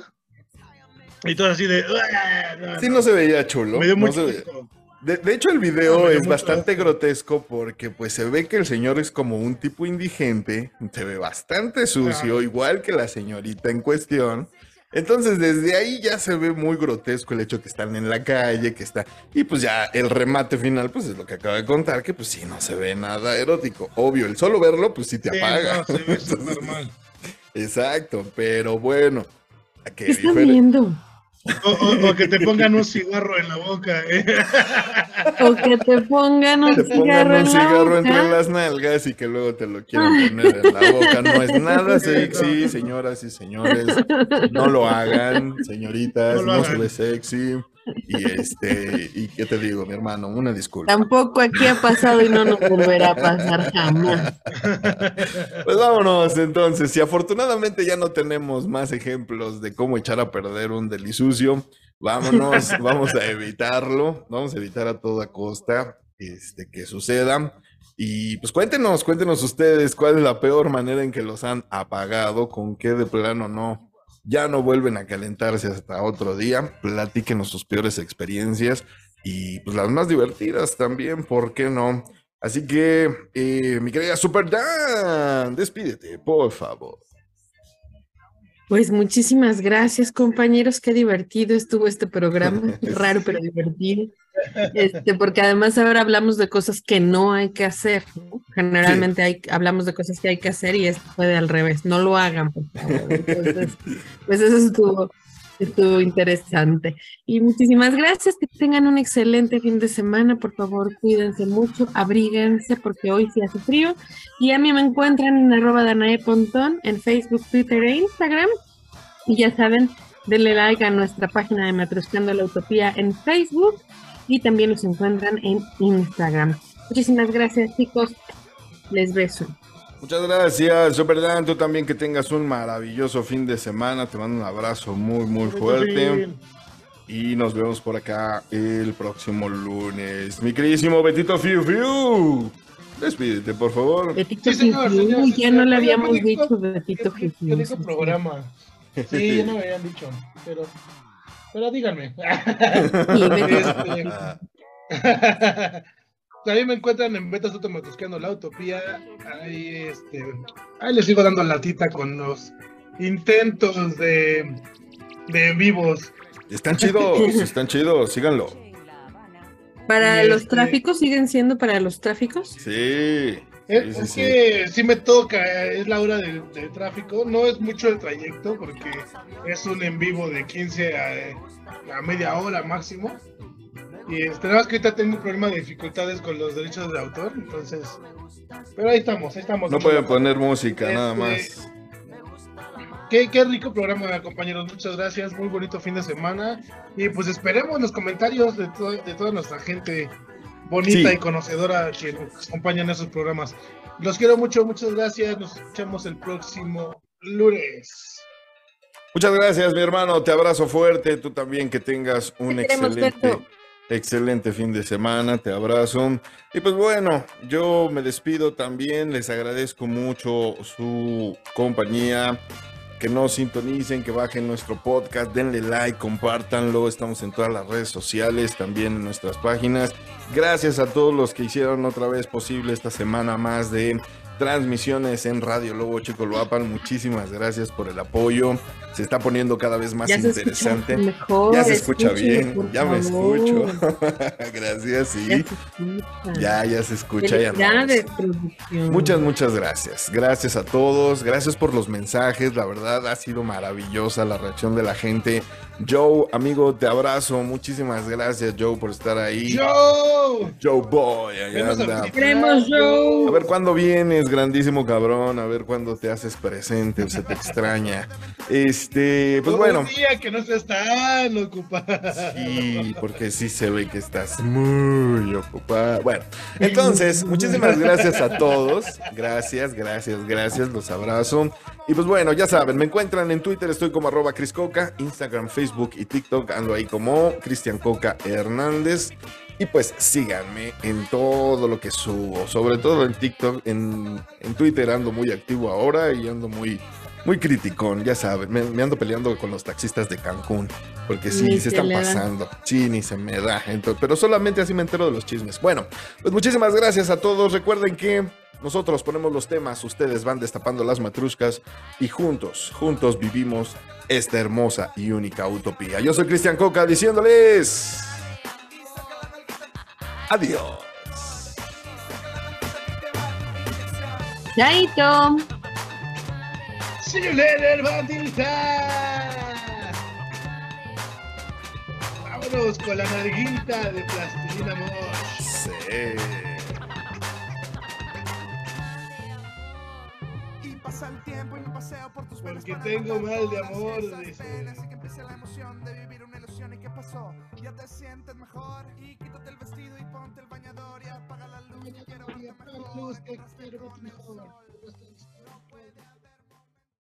Y todo así de. "Uah", no, Sí, no. se veía chulo. Me dio mucho. De, de hecho, el video No, es mucho bastante grotesco porque pues se ve que el señor es como un tipo indigente, se ve bastante sucio, igual que la señorita en cuestión. Entonces, desde ahí ya se ve muy grotesco el hecho que están en la calle, que está... Y pues ya el remate final, pues es lo que acaba de contar, que pues sí, no se ve nada erótico. Obvio, el solo verlo, pues sí te Sí, apaga. no, se ve <laughs> Entonces, súper mal. Exacto, pero bueno. ¿Qué están viendo? O, o- o que te pongan un cigarro en la boca. ¿eh? <laughs> O que te pongan un te pongan cigarro un en la cigarro entre las nalgas y que luego te lo quieran poner en la boca. No es nada <laughs> sexy, señoras y señores. No lo hagan, señoritas. No se ve sexy. Y este, y qué te digo, mi hermano, una disculpa. Tampoco aquí ha pasado y no nos volverá a pasar jamás. <laughs> Pues vámonos entonces. Si afortunadamente ya no tenemos más ejemplos de cómo echar a perder un delisucio, vámonos, <laughs> vamos a evitarlo, vamos a evitar a toda costa este, que suceda. Y pues cuéntenos, cuéntenos ustedes cuál es la peor manera en que los han apagado, con qué de plano no, ya no vuelven a calentarse hasta otro día. Platíquenos sus peores experiencias y pues las más divertidas también, ¿por qué no? Así que, eh, mi querida Super Dan, despídete, por favor. Pues muchísimas gracias, compañeros. Qué divertido estuvo este programa. <laughs> Raro, pero divertido. Este, porque además ahora hablamos de cosas que no hay que hacer. ¿no? Generalmente hay, hablamos de cosas que hay que hacer y esto fue de al revés. No lo hagan, por favor. Entonces, pues eso estuvo, estuvo interesante. Y muchísimas gracias. Que tengan un excelente fin de semana. Por favor, cuídense mucho, abríguense porque hoy sí hace frío. Y a mí me encuentran en arroba Danae Pontón en Facebook, Twitter e Instagram. Y ya saben, denle like a nuestra página de Matruscando la Utopía en Facebook y también nos encuentran en Instagram. Muchísimas gracias, chicos. Les beso. Muchas gracias, Super Dan. Tú también que tengas un maravilloso fin de semana. Te mando un abrazo muy, muy fuerte. Y nos vemos por acá el próximo lunes. Mi queridísimo Betito Fiu Fiu. Despídete, por favor. Betito Sí, señor, Fiu, señor, ya no le habíamos dicho Betito ¿Qué, Fiu. qué dijo programa? Sí, ya no me habían dicho, pero, pero díganme. Sí, Betito <laughs> También me encuentran en Beta Soto Matusqueando la Utopía. Ahí, este, ahí les sigo dando latita con los intentos de, de en vivos. Están chidos, <laughs> están chidos. Síganlo. Para Y los este- tráficos, ¿siguen siendo para los tráficos? Sí. sí, Es, sí, es sí. que sí me toca, es la hora del, del tráfico. No es mucho el trayecto porque es un en vivo de 15 a, a media hora máximo. Y este, nada más que ahorita tengo un problema de dificultades con los derechos de autor, entonces. Pero ahí estamos, ahí estamos. No pueden poner música, nada Este, más. Qué, qué rico programa, compañeros. Muchas gracias. Muy bonito fin de semana. Y pues esperemos los comentarios de, to- de toda nuestra gente bonita Sí. y conocedora que nos acompaña en esos programas. Los quiero mucho, muchas gracias. Nos escuchamos el próximo lunes. Muchas gracias, mi hermano. Te abrazo fuerte. Tú también que tengas un Te excelente. Excelente fin de semana. Te abrazo. Y pues bueno, yo me despido también. Les agradezco mucho su compañía. Que nos sintonicen, que bajen nuestro podcast, denle like, compártanlo. Estamos en todas las redes sociales, también en nuestras páginas. Gracias a todos los que hicieron otra vez posible esta semana más de transmisiones en Radio Lobo Chicoloapan. Muchísimas gracias por el apoyo. Se está poniendo cada vez más Ya interesante. mejor. Ya se escucha bien, ya me escucho. <laughs> gracias, sí. Ya se. Ya, ya se escucha. Ya. Muchas, muchas gracias. Gracias a todos. Gracias por los mensajes. La verdad ha sido maravillosa la reacción de la gente. Joe, amigo, te abrazo. Muchísimas gracias, Joe, por estar ahí. ¡Yo! Joe Boy, allá Venos a anda. Queremos, Joe. A ver cuándo vienes, grandísimo cabrón. A ver cuándo te haces presente o se te extraña. Este, pues Un bueno. día que no estés tan ocupado. Sí, porque sí se ve que estás muy ocupada. Bueno, entonces, muchísimas gracias a todos. Gracias, gracias, gracias. Los abrazo. Y pues bueno, ya saben, me encuentran en Twitter, estoy como arroba Chris Coca, Instagram, Facebook y TikTok, ando ahí como Cristian Coca Hernández. Y pues síganme en todo lo que subo, sobre todo en TikTok, en, en Twitter ando muy activo ahora y ando muy, muy criticón, ya saben, me, me ando peleando con los taxistas de Cancún, porque sí, Ni se están pasando, sí, ni se me da, entonces, pero solamente así me entero de los chismes. Bueno, pues muchísimas gracias a todos, recuerden que nosotros ponemos los temas, ustedes van destapando las matruscas y juntos, juntos vivimos esta hermosa y única utopía. Yo soy Cristian Coca diciéndoles... Adiós. Chaito. See you later, bandita. Vámonos con la narguita de plastilina Mosh. Sí. Pasa el tiempo y me paseo por tus Porque venas tengo para mal de amor, penas y que empiece la emoción de vivir una ilusión y qué pasó. Ya te sientes mejor y quítate el vestido y ponte el bañador y apaga la luz. Quiero verte mejor.